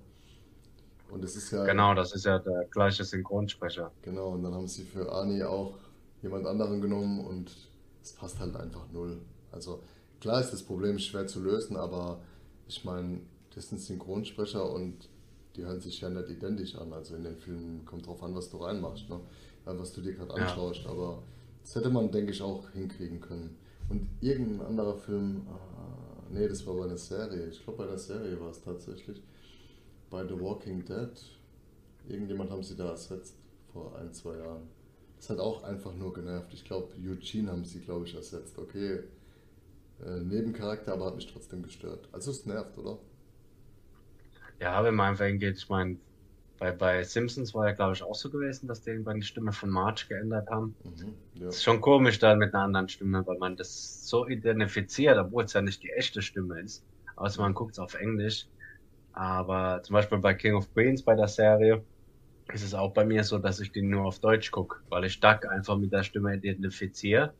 Und es ist ja. Genau, das ist ja der gleiche Synchronsprecher. Genau, und dann haben sie für Ani auch jemand anderen genommen und es passt halt einfach null. Also klar ist das Problem schwer zu lösen, aber ich meine, das sind Synchronsprecher und die hören sich ja nicht identisch an. Also in den Filmen kommt drauf an, was du reinmachst, ne? was du dir gerade anschaust. Ja. Aber das hätte man, denke ich, auch hinkriegen können. Und irgendein anderer Film, ah, nee, das war bei einer Serie. Ich glaube, bei der Serie war es tatsächlich bei The Walking Dead, irgendjemand haben sie da ersetzt vor ein, zwei Jahren. Das hat auch einfach nur genervt. Ich glaube, Eugene haben sie, glaube ich, ersetzt. Okay, äh, Nebencharakter, aber hat mich trotzdem gestört. Also es nervt, oder? Ja, wenn man einfach hingeht, ich meine, bei, bei Simpsons war ja, glaube ich, auch so gewesen, dass die irgendwann die Stimme von Marge geändert haben. Mhm, ja. Das ist schon komisch dann mit einer anderen Stimme, weil man das so identifiziert, obwohl es ja nicht die echte Stimme ist. Außer man guckt es auf Englisch. Aber zum Beispiel bei King of Queens bei der Serie ist es auch bei mir so, dass ich den nur auf Deutsch gucke, weil ich Duck einfach mit der Stimme identifiziere.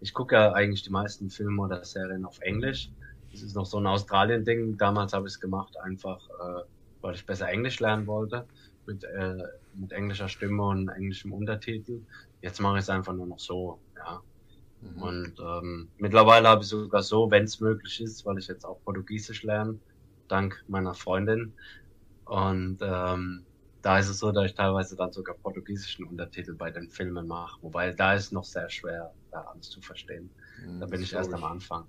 Ich gucke ja eigentlich die meisten Filme oder Serien auf Englisch. Das ist noch so ein Australien-Ding. Damals habe ich es gemacht, einfach äh, weil ich besser Englisch lernen wollte, mit, äh, mit englischer Stimme und englischem Untertitel. Jetzt mache ich es einfach nur noch so, ja. Mhm. Und ähm, mittlerweile habe ich sogar so, wenn es möglich ist, weil ich jetzt auch Portugiesisch lerne, dank meiner Freundin. Und ähm, da ist es so, dass ich teilweise dann sogar portugiesischen Untertitel bei den Filmen mache. Wobei da ist noch sehr schwer, da alles zu verstehen. Da bin ich erst am Anfang.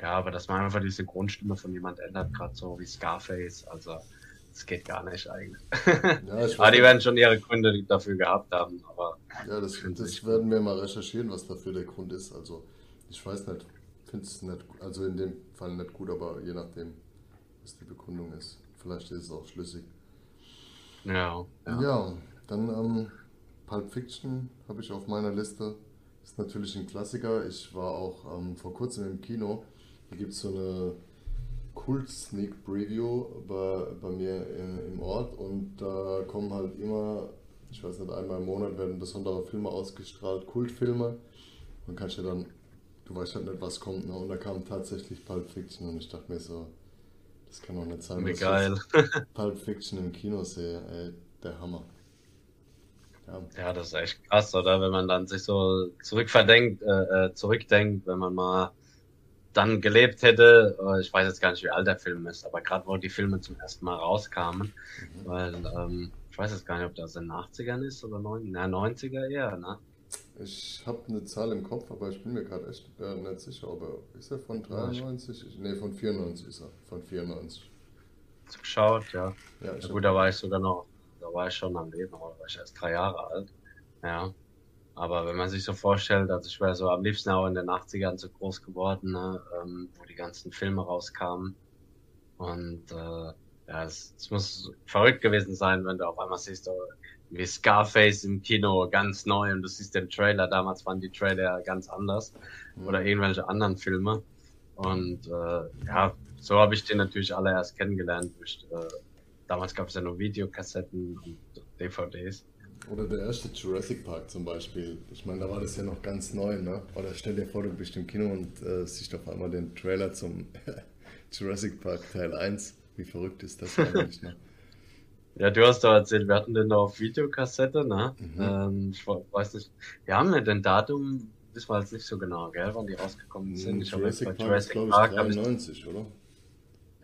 Ja, aber dass man einfach diese Grundstimme von jemand ändert, gerade so wie Scarface, also das geht gar nicht eigentlich. Ja, aber die werden schon ihre Gründe dafür gehabt haben. Aber ja, das, das werden wir mal recherchieren, was dafür der Grund ist. Also ich weiß nicht, finde es nicht, also in dem Fall nicht gut, aber je nachdem, was die Begründung ist. Vielleicht ist es auch schlüssig. Ja. Ja, ja dann ähm, Pulp Fiction habe ich auf meiner Liste. Ist natürlich ein Klassiker. Ich war auch ähm, vor kurzem im Kino. Hier gibt es so eine Kult Sneak Preview bei, bei mir in, im Ort und da kommen halt immer, ich weiß nicht, einmal im Monat werden besondere Filme ausgestrahlt, Kultfilme. Man kann ja dann, du weißt halt nicht, was kommt. Ne? Und da kam tatsächlich Pulp Fiction und ich dachte mir so, das kann doch nicht sein, Wie geil. Pulp Fiction im Kino sehe. Ey, der Hammer. Ja. ja, das ist echt krass, oder? Wenn man dann sich so zurückverdenkt, äh, äh, zurückdenkt, wenn man mal dann gelebt hätte, äh, ich weiß jetzt gar nicht, wie alt der Film ist, aber gerade wo die Filme zum ersten Mal rauskamen, mhm. weil ähm, ich weiß jetzt gar nicht, ob das in den 80ern ist oder 90, na, 90er eher, ne? Ich habe eine Zahl im Kopf, aber ich bin mir gerade echt äh, nicht sicher, ob er, ist er von 93? Ja, ne, von 94 ist er, von 94. Geschaut, ja. ja, ja gut, da war ich sogar noch, da war ich schon am Leben, aber da war ich erst drei Jahre alt. Ja. Aber wenn man sich so vorstellt, also ich wäre so am liebsten auch in den 80ern so groß geworden, ne, ähm, wo die ganzen Filme rauskamen. Und äh, ja, es, es, muss verrückt gewesen sein, wenn du auf einmal siehst, oh, wie Scarface im Kino ganz neu und du siehst den Trailer. Damals waren die Trailer ganz anders mhm. oder irgendwelche anderen Filme. Und äh, ja, so habe ich den natürlich alle erst kennengelernt. Durch, äh, damals gab es ja nur Videokassetten und DVDs. Oder der erste Jurassic Park zum Beispiel. Ich meine, da war das ja noch ganz neu, ne? Oder stell dir vor, du bist im Kino und äh, siehst auf einmal den Trailer zum Jurassic Park Teil 1. Wie verrückt ist das eigentlich, ne? Ja, du hast doch erzählt, wir hatten den auf Videokassette, ne? Mhm. Ähm, ich weiß nicht, wir haben ja den Datum, wissen wir jetzt nicht so genau, gell, wann die rausgekommen sind. Mhm, ich Jurassic Park Jurassic ist, Park, ich, 93, oder?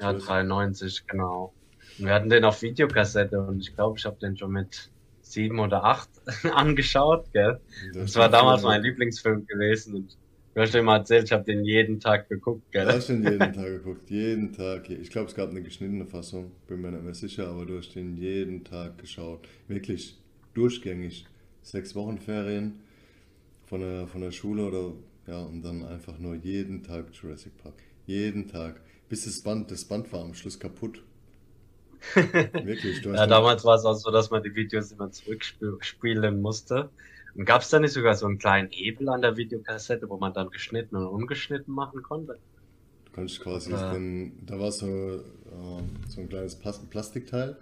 Ja, 93, genau. Und wir hatten den auf Videokassette und ich glaube, ich habe den schon mit sieben oder acht angeschaut, gell? Das, das war damals mein Lieblingsfilm gewesen und du hast mal erzählt, ich habe den jeden Tag geguckt, gell? Du hast den jeden Tag geguckt, jeden Tag. Ich glaube, es gab eine geschnittene Fassung, bin mir nicht mehr sicher, aber du hast den jeden Tag geschaut. Wirklich durchgängig. Sechs Wochen Ferien von der, von der Schule oder ja, und dann einfach nur jeden Tag Jurassic Park. Jeden Tag. Bis das Band, das Band war am Schluss kaputt. Wirklich, ja, damals war es auch so, dass man die Videos immer zurückspielen musste. Und gab es da nicht sogar so einen kleinen Hebel an der Videokassette, wo man dann geschnitten und ungeschnitten machen konnte? Du konntest quasi, äh, den, da war so, äh, so ein kleines Plastikteil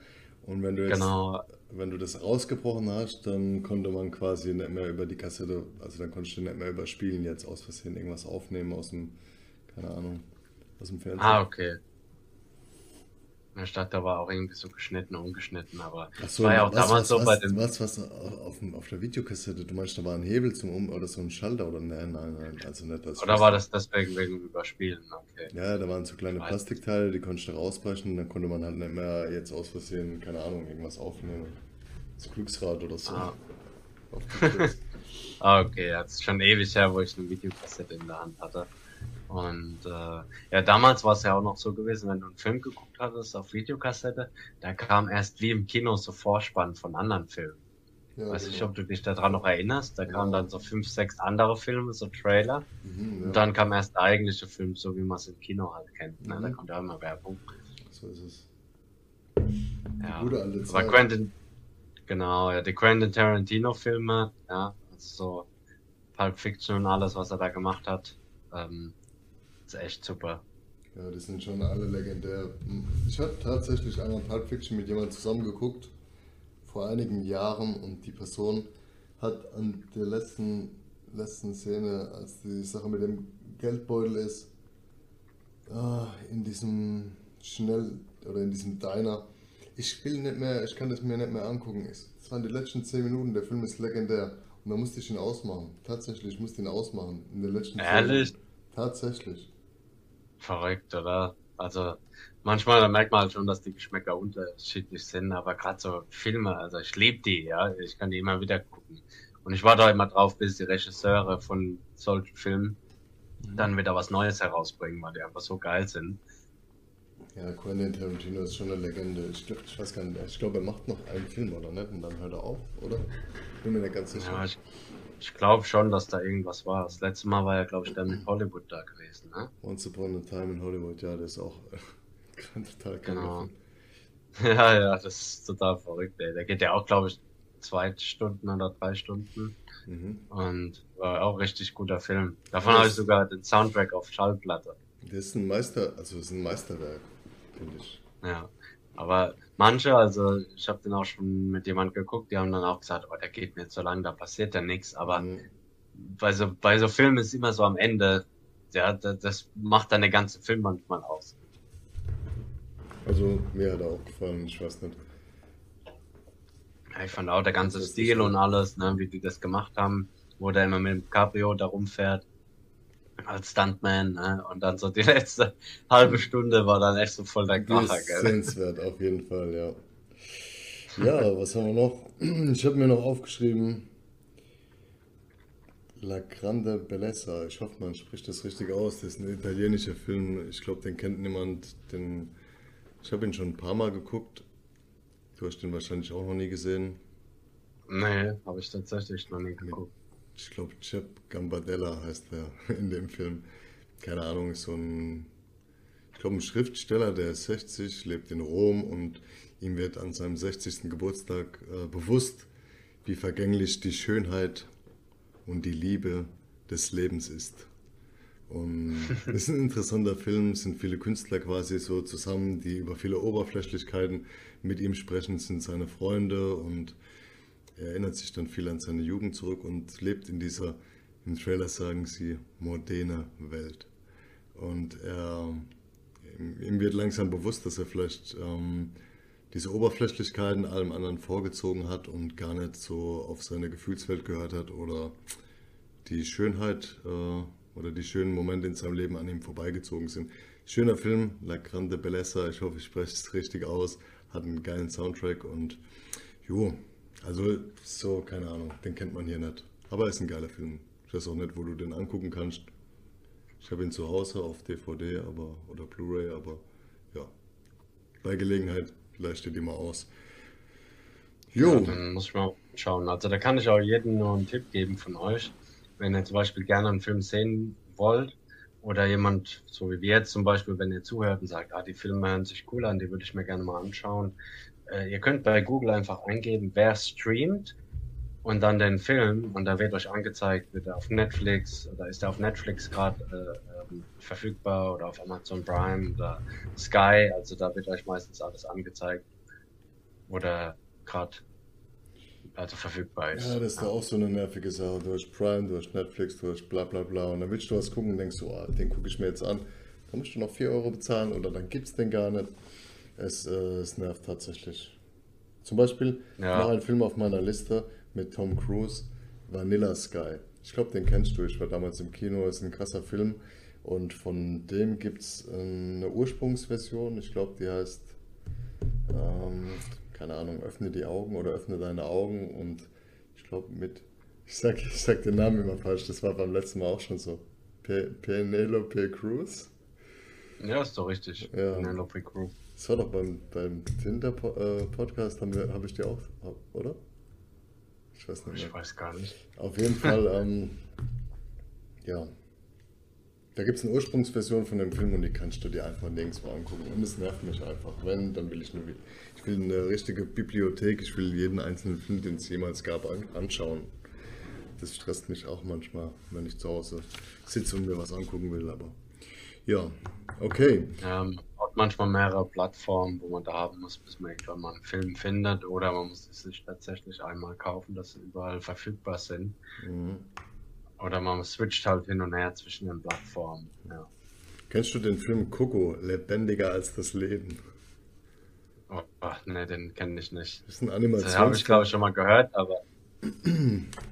und wenn du jetzt, genau. wenn du das rausgebrochen hast, dann konnte man quasi nicht mehr über die Kassette, also dann konntest du nicht mehr überspielen, jetzt aus Versehen irgendwas aufnehmen aus dem, keine Ahnung, aus dem Fernsehen. Ah, okay. Der Stadt, da war auch irgendwie so geschnitten, ungeschnitten, aber Ach so, war ja auch was, damals was, so bei dem. Was, was auf, auf der Videokassette, du meinst, da war ein Hebel zum Um oder so ein Schalter oder nein, nein, nein, also nicht das. Oder war das deswegen wegen Überspielen? Okay. Ja, da waren so kleine Plastikteile, die konntest du rausbrechen, dann konnte man halt nicht mehr jetzt aus Versehen, keine Ahnung, irgendwas aufnehmen. Das Glücksrad oder so. Ah, ah okay, das ist schon ewig her, wo ich eine Videokassette in der Hand hatte. Und äh, ja, damals war es ja auch noch so gewesen, wenn du einen Film geguckt hattest auf Videokassette, da kam erst wie im Kino so Vorspann von anderen Filmen. Ja, Weiß genau. nicht, ob du dich daran noch erinnerst. Da ja. kamen dann so fünf, sechs andere Filme, so Trailer. Mhm, ja. Und dann kam erst der eigentliche Film, so wie man es im Kino halt kennt. Ne? Da mhm. kommt ja immer Werbung. So ist es. Ja. Gute alte Zeit. Aber Quentin, genau, ja, die Quentin Tarantino-Filme, ja, also so Pulp Fiction und alles, was er da gemacht hat. Ähm, ist echt super. Ja, die sind schon alle legendär. Ich habe tatsächlich einmal Pulp Fiction mit jemandem zusammen geguckt, vor einigen Jahren, und die Person hat an der letzten, letzten Szene, als die Sache mit dem Geldbeutel ist, ah, in diesem Schnell- oder in diesem Diner, ich will nicht mehr, ich kann das mir nicht mehr angucken. Es waren die letzten 10 Minuten, der Film ist legendär. Und da musste ich ihn ausmachen. Tatsächlich, ich musste ihn ausmachen. In der letzten Ehrlich? Tatsächlich verrückt, oder? Also manchmal da merkt man halt schon, dass die Geschmäcker unterschiedlich sind, aber gerade so Filme, also ich liebe die, ja, ich kann die immer wieder gucken. Und ich warte auch immer drauf, bis die Regisseure von solchen Filmen mhm. dann wieder was Neues herausbringen, weil die einfach so geil sind. Ja, Quentin Tarantino ist schon eine Legende. Ich, ich weiß gar nicht, ich glaube, er macht noch einen Film, oder nicht? Und dann hört er auf, oder? Bin mir nicht ganz sicher. Ja, ich, ich glaube schon, dass da irgendwas war. Das letzte Mal war ja, glaube ich, der mit Hollywood da gewesen, ne? Once Upon a Time in Hollywood, ja, der ist auch total. Genau. Ja, ja, das ist total verrückt, ey. Der geht ja auch, glaube ich, zwei Stunden oder drei Stunden. Mhm. Und war auch richtig guter Film. Davon habe ich sogar den Soundtrack auf Schallplatte. Der ist ein Meister, also ist ein Meisterwerk, finde ich. Ja, aber manche, also ich habe den auch schon mit jemand geguckt, die haben dann auch gesagt, oh, der geht mir zu lang, da passiert ja nichts. Aber mhm. bei, so, bei so Filmen ist immer so am Ende, ja, das, das macht dann der ganze Film manchmal aus. Also mir hat er auch gefallen, ich weiß nicht. Ja, ich fand auch der ganze Stil und alles, ne, wie die das gemacht haben, wo der immer mit dem Cabrio da rumfährt als Stuntman ne? und dann so die letzte halbe Stunde war dann echt so voll der Kracher. Sehenswert, auf jeden Fall, ja. Ja, was haben wir noch? Ich habe mir noch aufgeschrieben La Grande Bellezza. Ich hoffe, man spricht das richtig aus. Das ist ein italienischer Film. Ich glaube, den kennt niemand. Den ich habe ihn schon ein paar Mal geguckt. Du hast den wahrscheinlich auch noch nie gesehen. Nee, habe ich tatsächlich noch nie geguckt. Ich glaube, Chip Gambardella heißt er in dem Film. Keine Ahnung, ist so ein, ich glaube, ein Schriftsteller, der ist 60, lebt in Rom und ihm wird an seinem 60. Geburtstag äh, bewusst, wie vergänglich die Schönheit und die Liebe des Lebens ist. Und es ist ein interessanter Film, es sind viele Künstler quasi so zusammen, die über viele Oberflächlichkeiten mit ihm sprechen, es sind seine Freunde und er erinnert sich dann viel an seine Jugend zurück und lebt in dieser, im Trailer sagen sie, moderne Welt. Und er, ihm wird langsam bewusst, dass er vielleicht ähm, diese Oberflächlichkeiten allem anderen vorgezogen hat und gar nicht so auf seine Gefühlswelt gehört hat oder die Schönheit äh, oder die schönen Momente in seinem Leben an ihm vorbeigezogen sind. Schöner Film, La Grande Bellezza, ich hoffe, ich spreche es richtig aus, hat einen geilen Soundtrack und jo, also so, keine Ahnung, den kennt man hier nicht. Aber ist ein geiler Film. Ich weiß auch nicht, wo du den angucken kannst. Ich habe ihn zu Hause auf DVD aber, oder Blu-ray, aber ja, bei Gelegenheit leicht dir die mal aus. Jo. Ja, dann muss ich mal schauen. Also da kann ich auch jedem nur einen Tipp geben von euch wenn ihr zum Beispiel gerne einen Film sehen wollt oder jemand, so wie wir jetzt zum Beispiel, wenn ihr zuhört und sagt, ah, die Filme hören sich cool an, die würde ich mir gerne mal anschauen. Äh, ihr könnt bei Google einfach eingeben, wer streamt und dann den Film und da wird euch angezeigt, wird er auf Netflix oder ist er auf Netflix gerade äh, äh, verfügbar oder auf Amazon Prime oder Sky, also da wird euch meistens alles angezeigt oder gerade also verfügbar ist. Ja, das ist ja. auch so eine nervige Sache. Du hast Prime, du hast Netflix, du hast bla bla bla und dann willst du was gucken und denkst du, oh, den gucke ich mir jetzt an. Dann musst du noch 4 Euro bezahlen oder dann gibt es den gar nicht. Es, äh, es nervt tatsächlich. Zum Beispiel ja. noch ein Film auf meiner Liste mit Tom Cruise, Vanilla Sky. Ich glaube, den kennst du. Ich war damals im Kino, ist ein krasser Film. Und von dem gibt es eine Ursprungsversion. Ich glaube, die heißt ähm, keine Ahnung, öffne die Augen oder öffne deine Augen und ich glaube mit, ich sag, ich sag den Namen immer falsch, das war beim letzten Mal auch schon so. Penelope Cruz? Ja, ist doch richtig. Ja. Penelope Cruz. Das war doch beim, beim Tinder-Podcast, habe hab ich dir auch, oder? Ich weiß nicht mehr. Ich weiß gar nicht. Auf jeden Fall, ähm, ja, da gibt es eine Ursprungsversion von dem Film und die kannst du dir einfach nirgendwo angucken. Und es nervt mich einfach. Wenn, dann will ich nur ich will eine richtige Bibliothek, ich will jeden einzelnen Film, den es jemals gab, anschauen. Das stresst mich auch manchmal, wenn ich zu Hause sitze und mir was angucken will, aber ja, okay. Ähm, hat manchmal mehrere Plattformen, wo man da haben muss, bis man irgendwann mal einen Film findet oder man muss es sich tatsächlich einmal kaufen, dass sie überall verfügbar sind. Mhm. Oder man switcht halt hin und her zwischen den Plattformen. Ja. Kennst du den Film Coco, Lebendiger als das Leben? Oh, ne, den kenne ich nicht. Das ist ein Animationsfilm. Den habe ich, glaube ich, schon mal gehört, aber.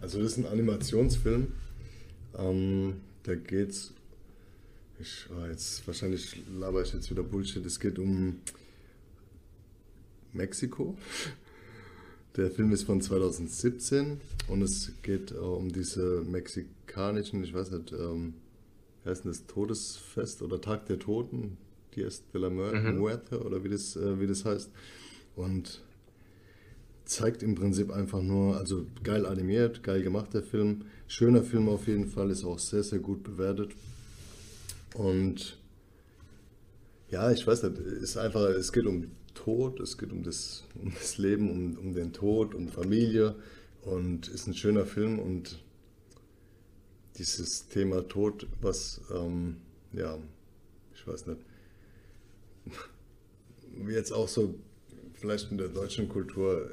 Also, das ist ein Animationsfilm. Ähm, da geht's. Ich, oh, jetzt, wahrscheinlich laber ich jetzt wieder Bullshit. Es geht um Mexiko. Der Film ist von 2017 und es geht äh, um diese mexikanischen, ich weiß nicht, ähm, heißt das, Todesfest oder Tag der Toten, Dies de la Muerte mhm. oder wie das, äh, wie das heißt. Und zeigt im Prinzip einfach nur, also geil animiert, geil gemacht der Film, schöner Film auf jeden Fall, ist auch sehr, sehr gut bewertet. Und ja, ich weiß nicht, ist einfach, es geht um Tod, es geht um das, um das Leben, um, um den Tod, um Familie und ist ein schöner Film und dieses Thema Tod, was, ähm, ja, ich weiß nicht, jetzt auch so vielleicht in der deutschen Kultur,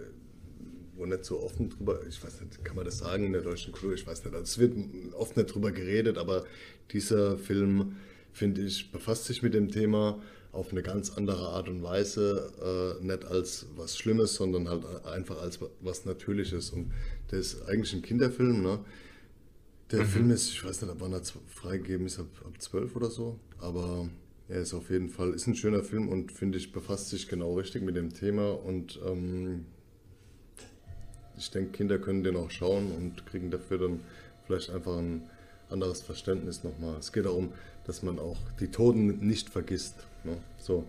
wo nicht so offen drüber, ich weiß nicht, kann man das sagen in der deutschen Kultur, ich weiß nicht, also es wird oft nicht drüber geredet, aber dieser Film, finde ich, befasst sich mit dem Thema auf eine ganz andere Art und Weise, äh, nicht als was Schlimmes, sondern halt einfach als was Natürliches. Und der ist eigentlich ein Kinderfilm, ne? Der mhm. Film ist, ich weiß nicht, ab wann er freigegeben ist, ab, ab 12 oder so, aber er ist auf jeden Fall, ist ein schöner Film und finde ich, befasst sich genau richtig mit dem Thema und ähm, ich denke, Kinder können den auch schauen und kriegen dafür dann vielleicht einfach ein anderes Verständnis nochmal. Es geht darum, dass man auch die Toten nicht vergisst. Ne? So.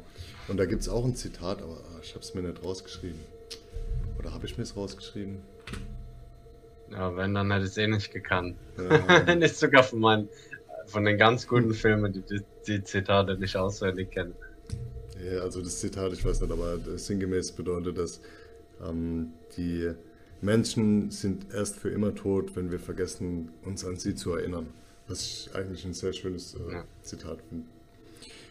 Und da gibt es auch ein Zitat, aber ah, ich habe es mir nicht rausgeschrieben. Oder habe ich mir es rausgeschrieben? Ja, wenn, dann hätte ich es eh nicht gekannt. Ja. nicht sogar von, meinen, von den ganz guten Filmen, die, die, die Zitate nicht auswendig kennen. Ja, also das Zitat, ich weiß nicht, aber sinngemäß bedeutet das, ähm, die Menschen sind erst für immer tot, wenn wir vergessen, uns an sie zu erinnern. Was ich eigentlich ein sehr schönes äh, ja. Zitat finde.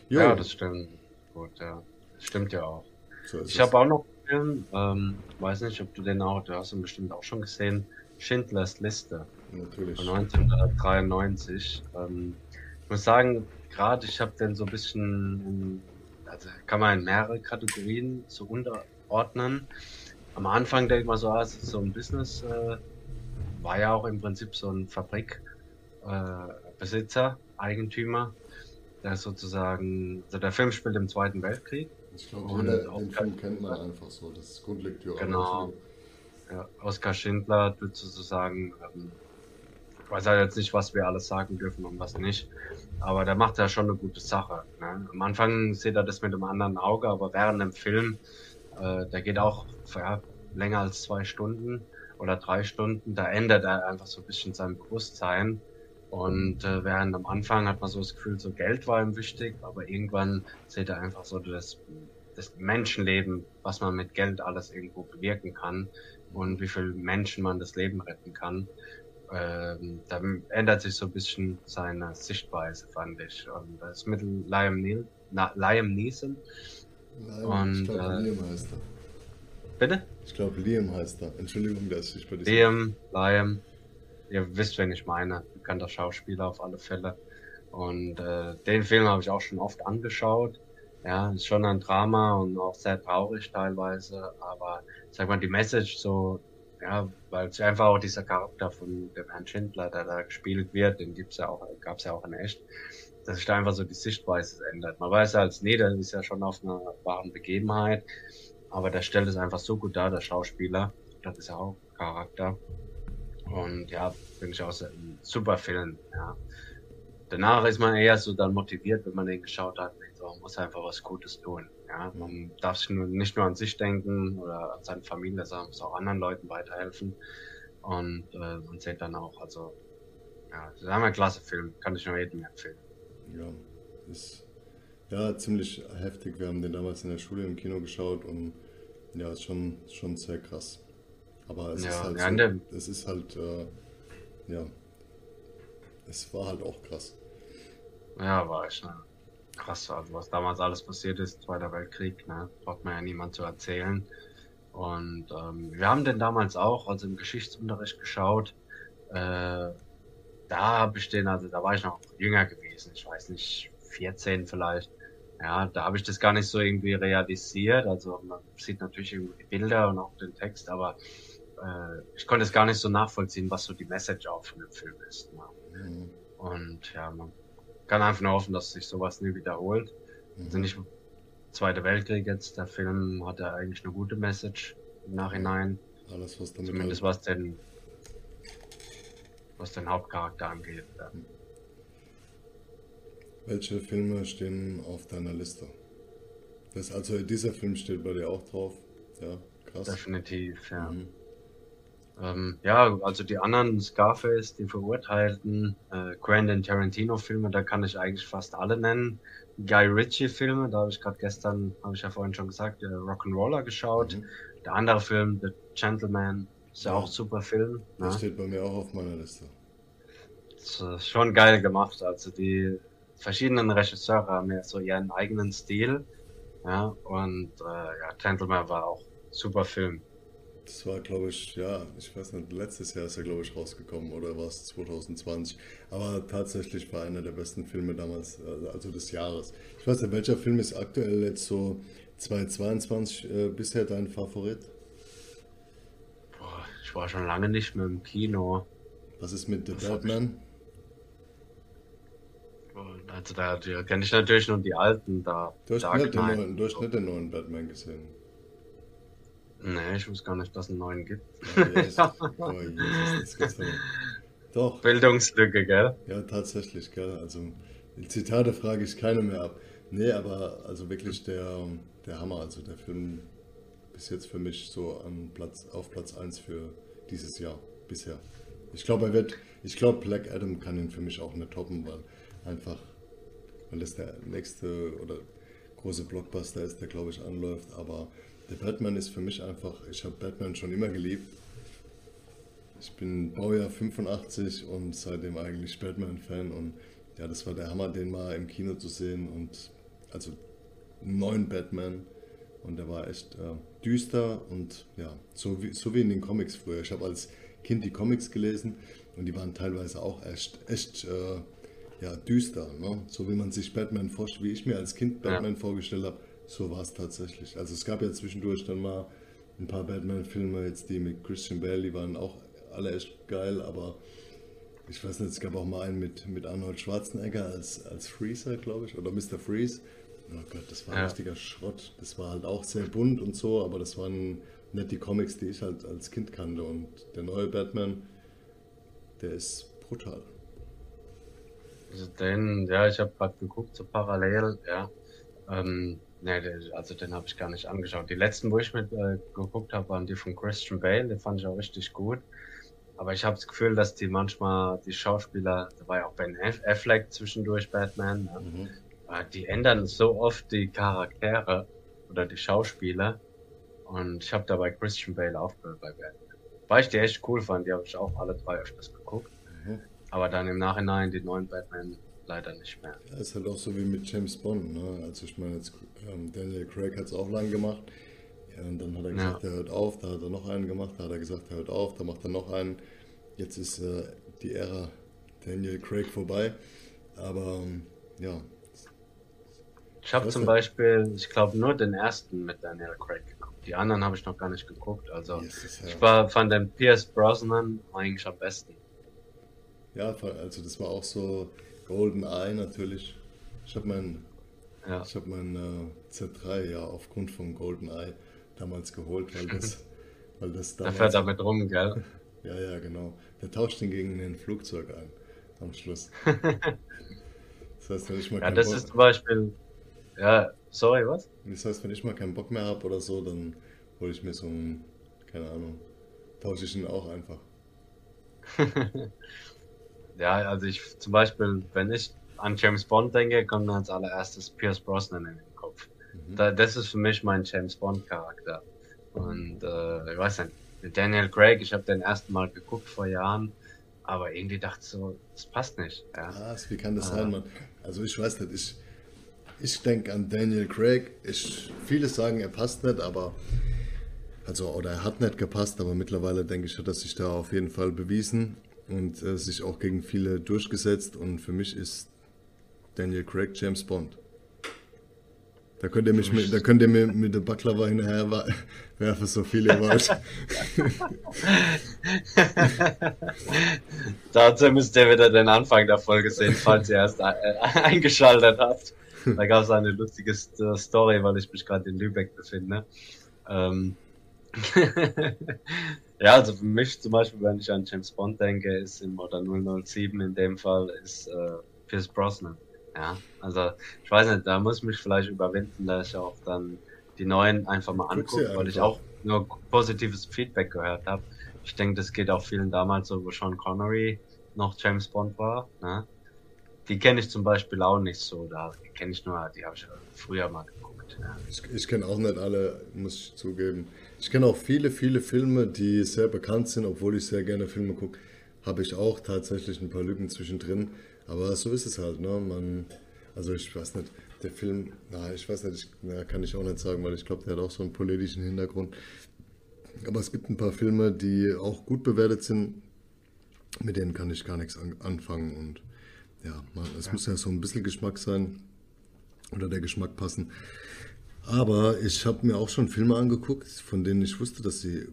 Ja, das stimmt. Gut, ja. Das stimmt ja auch. So ich habe auch noch einen Film, ähm, weiß nicht, ob du den auch, du hast ihn bestimmt auch schon gesehen, Schindlers Liste. Natürlich. Von 1993. Ähm, ich muss sagen, gerade ich habe den so ein bisschen, also kann man in mehrere Kategorien so unterordnen. Am Anfang denke ich mal so, ah, es ist so ein Business, äh, war ja auch im Prinzip so ein Fabrikbesitzer, äh, Eigentümer der sozusagen, also der Film spielt im Zweiten Weltkrieg. Ich glaube, den Film kennt man einfach so, das ist Grundlektüre. Genau. Ja, Oskar Schindler tut sozusagen, ähm, ich weiß halt jetzt nicht, was wir alles sagen dürfen und was nicht, aber der macht ja schon eine gute Sache. Ne? Am Anfang sieht er das mit einem anderen Auge, aber während dem Film, äh, der geht auch ja, länger als zwei Stunden oder drei Stunden, da ändert er einfach so ein bisschen sein Bewusstsein und äh, während am Anfang hat man so das Gefühl, so Geld war ihm wichtig, aber irgendwann seht er einfach so das, das Menschenleben, was man mit Geld alles irgendwo bewirken kann und wie viel Menschen man das Leben retten kann. Ähm, da ändert sich so ein bisschen seine Sichtweise, fand ich. Und das ist mit Liam, Neal, na, Liam Neeson. Und, ich glaube, äh, Liam heißt er. Bitte? Ich glaube, Liam heißt er. Entschuldigung, dass ich bei dir. Liam, Liam. Ihr wisst, wen ich meine bekannter Schauspieler auf alle Fälle. Und äh, den Film habe ich auch schon oft angeschaut. Ja, ist schon ein Drama und auch sehr traurig teilweise, aber sag mal, die Message so, ja, weil es einfach auch dieser Charakter von dem Herrn Schindler, der da gespielt wird, den gibt's ja auch, gab's ja auch in echt, dass sich da einfach so die Sichtweise ändert. Man weiß ja als, nee, das ist ja schon auf einer wahren Begebenheit, aber der stellt es einfach so gut dar, der Schauspieler, das ist ja auch Charakter. Und ja, finde ich auch ein super Film. Ja. Danach ist man eher so dann motiviert, wenn man den geschaut hat. So, man muss einfach was Gutes tun. Ja. Man darf sich nur, nicht nur an sich denken oder an seine Familie, sondern muss auch anderen Leuten weiterhelfen. Und äh, man sieht dann auch, also, ja, das ist ein klasse Film, kann ich nur jedem empfehlen. Ja, ist ja ziemlich heftig. Wir haben den damals in der Schule im Kino geschaut und ja, ist schon, schon sehr krass. Aber es ja, ist halt, ja, so, es ist halt, äh, ja, es war halt auch krass. Ja, war echt ne? krass. Also was damals alles passiert ist, Zweiter Weltkrieg, ne, braucht man ja niemand zu erzählen. Und ähm, wir haben den damals auch, also im Geschichtsunterricht geschaut. Äh, da habe ich den, also da war ich noch jünger gewesen, ich weiß nicht, 14 vielleicht. Ja, da habe ich das gar nicht so irgendwie realisiert. Also man sieht natürlich die Bilder und auch den Text, aber äh, ich konnte es gar nicht so nachvollziehen, was so die Message auch von dem Film ist. Ne? Mhm. Und ja, man kann einfach nur hoffen, dass sich sowas nie wiederholt. Mhm. Also nicht Zweiter Weltkrieg jetzt, der Film hat ja eigentlich eine gute Message im Nachhinein. Alles, was damit Zumindest was den, was den Hauptcharakter angeht. Ja. Welche Filme stehen auf deiner Liste? Das, also dieser Film steht bei dir auch drauf. Ja, krass. Definitiv, ja. Mhm. Ähm, ja, also die anderen Scarface, die Verurteilten, äh, Quentin Tarantino-Filme, da kann ich eigentlich fast alle nennen. Guy Ritchie-Filme, da habe ich gerade gestern, habe ich ja vorhin schon gesagt, äh, Rock'n'Roller geschaut. Mhm. Der andere Film, The Gentleman, ist ja, ja auch super Film. Der ne? steht bei mir auch auf meiner Liste. Das ist schon geil gemacht. Also die verschiedenen Regisseure haben ja so ihren eigenen Stil. Ja, und äh, ja, Gentleman war auch super Film. Das war, glaube ich, ja, ich weiß nicht, letztes Jahr ist er, glaube ich, rausgekommen oder war es 2020. Aber tatsächlich war einer der besten Filme damals, äh, also des Jahres. Ich weiß nicht, welcher Film ist aktuell jetzt so 2022 äh, bisher dein Favorit? Boah, ich war schon lange nicht mehr im Kino. Was ist mit The Batman? Also da, kenne ich natürlich nur die alten da. Du hast, nicht den, neuen, du hast nicht den neuen Batman gesehen. Nee, ich wusste gar nicht, dass es einen neuen gibt. Oh, Jesus. oh, Jesus, das Doch. Bildungslücke, gell? Ja, tatsächlich, gell. Also, die Zitate frage ich keine mehr ab. Nee, aber also wirklich der, der Hammer. Also der Film bis jetzt für mich so an Platz, auf Platz 1 für dieses Jahr bisher. Ich glaube, er wird, ich glaube, Black Adam kann ihn für mich auch nicht toppen, weil einfach, weil das der nächste oder große Blockbuster ist, der glaube ich anläuft. Aber der Batman ist für mich einfach, ich habe Batman schon immer geliebt. Ich bin Baujahr 85 und seitdem eigentlich Batman-Fan und ja, das war der Hammer, den mal im Kino zu sehen und also neuen Batman und der war echt äh, düster und ja, so wie, so wie in den Comics früher. Ich habe als Kind die Comics gelesen und die waren teilweise auch echt, echt äh, ja, düster, ne? so wie man sich Batman vorstellt, wie ich mir als Kind Batman ja. vorgestellt habe so war es tatsächlich. Also es gab ja zwischendurch dann mal ein paar Batman-Filme, jetzt die mit Christian Bale, die waren auch alle echt geil, aber ich weiß nicht, es gab auch mal einen mit, mit Arnold Schwarzenegger als, als Freezer, glaube ich, oder Mr. Freeze. Oh Gott, das war ja. richtiger Schrott. Das war halt auch sehr bunt und so, aber das waren nicht die Comics, die ich halt als Kind kannte. Und der neue Batman, der ist brutal. Also den, ja, ich habe gerade geguckt, so parallel, ja. Ähm, Nee, also den habe ich gar nicht angeschaut. Die letzten, wo ich mit äh, geguckt habe, waren die von Christian Bale. Den fand ich auch richtig gut. Aber ich habe das Gefühl, dass die manchmal, die Schauspieler, da war ja auch Ben Affleck zwischendurch Batman, ne? mhm. äh, die ändern so oft die Charaktere oder die Schauspieler. Und ich habe da bei Christian Bale aufgehört bei Batman. Weil ich die echt cool fand, die habe ich auch alle drei öfters. Aber dann im Nachhinein die neuen Batman leider nicht mehr. Ja, ist halt auch so wie mit James Bond. Ne? Also ich meine, jetzt, ähm, Daniel Craig hat es auch lang gemacht. Ja, und dann hat er gesagt, ja. er hört auf, da hat er noch einen gemacht, da hat er gesagt, er hört auf, da macht er noch einen. Jetzt ist äh, die Ära Daniel Craig vorbei. Aber ähm, ja. Ich habe zum Beispiel, ich glaube, nur den ersten mit Daniel Craig geguckt. Die anderen habe ich noch gar nicht geguckt. Also yes, ich war, fand den Pierce Brosnan eigentlich am besten. Ja, also das war auch so, Golden Eye natürlich. Ich habe mein, ja. ich hab mein äh, Z3 ja aufgrund von Golden Eye damals geholt, weil das, weil das damals. Der fährt damit rum, gell? ja, ja, genau. Der tauscht den gegen ein Flugzeug ein am Schluss. das heißt, wenn ich mal ja, das Bock, ist zum Beispiel. Ja, sorry, was? Das heißt, wenn ich mal keinen Bock mehr habe oder so, dann hole ich mir so ein, keine Ahnung, tausche ich ihn auch einfach. Ja, also ich zum Beispiel, wenn ich an James Bond denke, kommt mir als allererstes Pierce Brosnan in den Kopf. Mhm. Da, das ist für mich mein James Bond Charakter. Und äh, ich weiß nicht, Daniel Craig, ich habe den ersten Mal geguckt vor Jahren, aber irgendwie dachte ich so, das passt nicht. Ja. Was, wie kann das ah. sein, Mann? Also ich weiß nicht, ich, ich denke an Daniel Craig. Ich, viele sagen, er passt nicht, aber also oder er hat nicht gepasst, aber mittlerweile denke ich, hat er sich da auf jeden Fall bewiesen und äh, sich auch gegen viele durchgesetzt. Und für mich ist Daniel Craig James Bond. Da könnt ihr mich mit, da könnt ihr mir mit der Baklava hinterher werfen, so viele wollt. Dazu müsst ihr wieder den Anfang der Folge sehen, falls ihr erst äh, eingeschaltet habt. Da gab es eine lustige Story, weil ich mich gerade in Lübeck befinde. Ähm, ja, also für mich zum Beispiel, wenn ich an James Bond denke, ist im oder 007 in dem Fall, ist äh, Pierce Brosnan. Ja, also ich weiß nicht, da muss ich mich vielleicht überwinden, dass ich auch dann die neuen einfach mal angucke, weil ich auch nur positives Feedback gehört habe. Ich denke, das geht auch vielen damals so, wo Sean Connery noch James Bond war. Ne? Die kenne ich zum Beispiel auch nicht so. Da kenne ich nur, die habe ich früher mal geguckt. Ja. Ich, ich kenne auch nicht alle, muss ich zugeben. Ich kenne auch viele, viele Filme, die sehr bekannt sind, obwohl ich sehr gerne Filme gucke. Habe ich auch tatsächlich ein paar Lücken zwischendrin. Aber so ist es halt. Ne? Man, also ich weiß nicht, der Film, na, ich weiß nicht, ich, na, kann ich auch nicht sagen, weil ich glaube, der hat auch so einen politischen Hintergrund. Aber es gibt ein paar Filme, die auch gut bewertet sind, mit denen kann ich gar nichts an, anfangen. Und ja, man, es ja. muss ja so ein bisschen Geschmack sein oder der Geschmack passen. Aber ich habe mir auch schon Filme angeguckt, von denen ich wusste, dass sie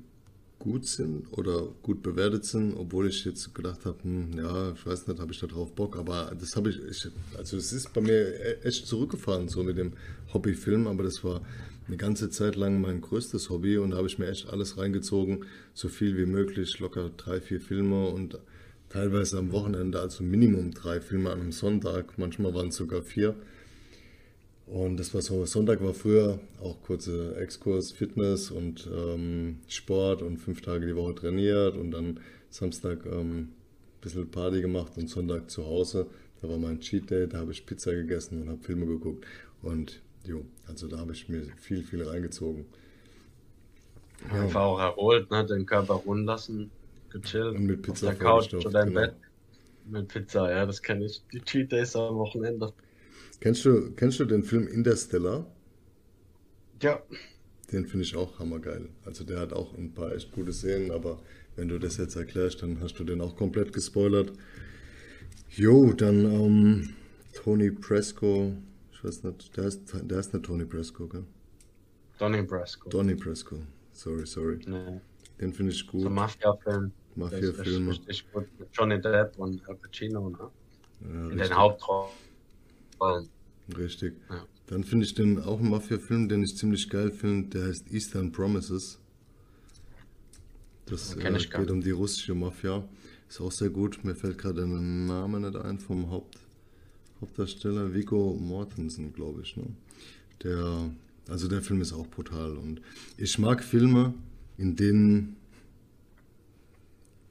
gut sind oder gut bewertet sind, obwohl ich jetzt gedacht habe, hm, ja, ich weiß nicht, habe ich da drauf Bock, aber das habe ich, ich, also es ist bei mir e-, echt zurückgefahren, so mit dem Hobbyfilm, aber das war eine ganze Zeit lang mein größtes Hobby und da habe ich mir echt alles reingezogen, so viel wie möglich, locker drei, vier Filme und teilweise am Wochenende, also Minimum drei Filme an einem Sonntag, manchmal waren es sogar vier. Und das war so, Sonntag war früher auch kurze Exkurs, Fitness und ähm, Sport und fünf Tage die Woche trainiert und dann Samstag ähm, ein bisschen Party gemacht und Sonntag zu Hause. Da war mein Cheat Day, da habe ich Pizza gegessen und habe Filme geguckt. Und jo, also da habe ich mir viel, viel reingezogen. Ja. Einfach auch erholt, ne? den Körper ruhen lassen, gechillt. Und mit Pizza auf der Couch oder im genau. Bett. Mit Pizza, ja, das kenne ich. Die Cheat Days am Wochenende. Kennst du, kennst du den Film Interstellar? Ja. Den finde ich auch hammergeil. Also der hat auch ein paar echt gute Szenen, aber wenn du das jetzt erklärst, dann hast du den auch komplett gespoilert. Jo, dann ähm, Tony Presco. Ich weiß nicht, der ist, der ist nicht Tony Presco, gell? Donny Presco. Donny Presco. Sorry, sorry. Nee. Den finde ich gut. So Mafia-Film. Mafia-Filme. Richtig gut. Johnny Depp und Al Pacino, ne? Ja, In den Hauptrollen. Richtig. Ja. Dann finde ich den auch einen Mafia-Film, den ich ziemlich geil finde, der heißt Eastern Promises. Das äh, geht um die russische Mafia. Ist auch sehr gut. Mir fällt gerade der Name nicht ein vom Haupt, Hauptdarsteller. Vigo Mortensen, glaube ich. Ne? Der, also der Film ist auch brutal. Und ich mag Filme, in denen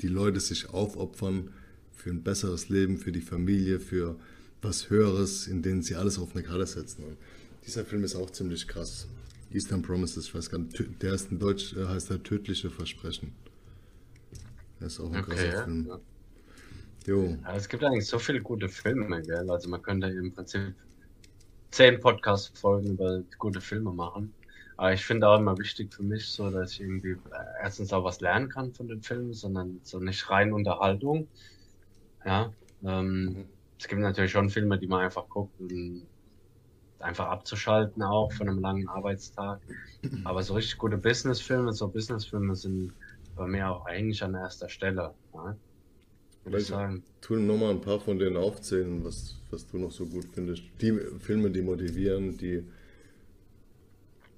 die Leute sich aufopfern für ein besseres Leben, für die Familie, für was Höheres, in denen sie alles auf eine Karte setzen. Und dieser Film ist auch ziemlich krass. Eastern Promises, ich weiß gar nicht, der ist in Deutsch, äh, heißt der Tödliche Versprechen. Der ist auch ein okay, krasser ja. Film. Jo. Ja, es gibt eigentlich so viele gute Filme, gell? Also man könnte im Prinzip zehn Podcast-Folgen über gute Filme machen. Aber ich finde auch immer wichtig für mich, so dass ich irgendwie äh, erstens auch was lernen kann von den Filmen, sondern so nicht rein Unterhaltung. Ja. Ähm, mhm es gibt natürlich schon Filme, die man einfach guckt, um einfach abzuschalten auch von einem langen Arbeitstag. Aber so richtig gute Businessfilme, so Businessfilme sind bei mir auch eigentlich an erster Stelle. Ja? Würde ich sagen. Tu nochmal ein paar von denen aufzählen, was, was du noch so gut findest. Die Filme, die motivieren, die.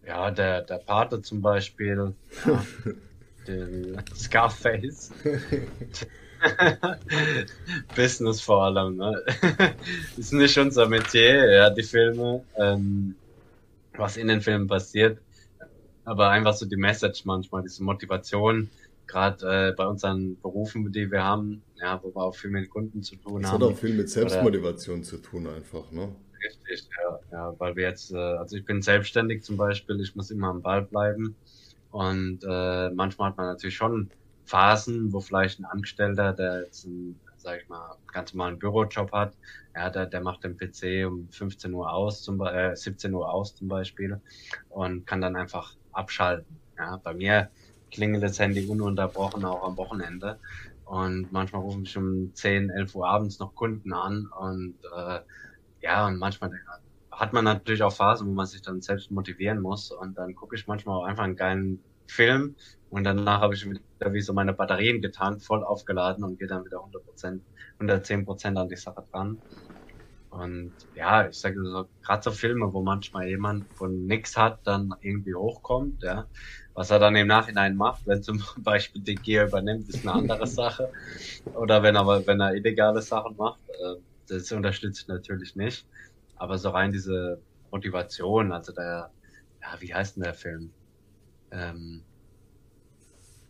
Ja, der, der Pate zum Beispiel. Ja, den Scarface. Business vor allem, ne? ist nicht unser Metier, ja, die Filme, ähm, was in den Filmen passiert. Aber einfach so die Message manchmal, diese Motivation, gerade äh, bei unseren Berufen, die wir haben, ja, wo wir auch viel mit Kunden zu tun das haben. Das hat auch viel mit Selbstmotivation Oder, zu tun, einfach, ne? Richtig, ja, ja, weil wir jetzt, äh, also ich bin selbstständig zum Beispiel, ich muss immer am Ball bleiben und äh, manchmal hat man natürlich schon Phasen, wo vielleicht ein Angestellter, der jetzt einen, sag ich mal, ganz normalen Bürojob hat, ja, der, der macht den PC um 15 Uhr aus, zum, äh, 17 Uhr aus zum Beispiel und kann dann einfach abschalten. Ja, bei mir klingelt das Handy ununterbrochen auch am Wochenende und manchmal rufen mich um 10, 11 Uhr abends noch Kunden an und äh, ja, und manchmal hat man natürlich auch Phasen, wo man sich dann selbst motivieren muss und dann gucke ich manchmal auch einfach einen geilen Film und danach habe ich wieder wie so meine Batterien getankt, voll aufgeladen und gehe dann wieder 100 Prozent, 110 Prozent an die Sache dran. Und ja, ich sage so, gerade so Filme, wo manchmal jemand von nix hat, dann irgendwie hochkommt, ja, Was er dann im Nachhinein macht, wenn zum Beispiel De Gea übernimmt, ist eine andere Sache. Oder wenn er, wenn er illegale Sachen macht, äh, das unterstütze ich natürlich nicht. Aber so rein diese Motivation, also der, ja, wie heißt denn der Film? Ähm,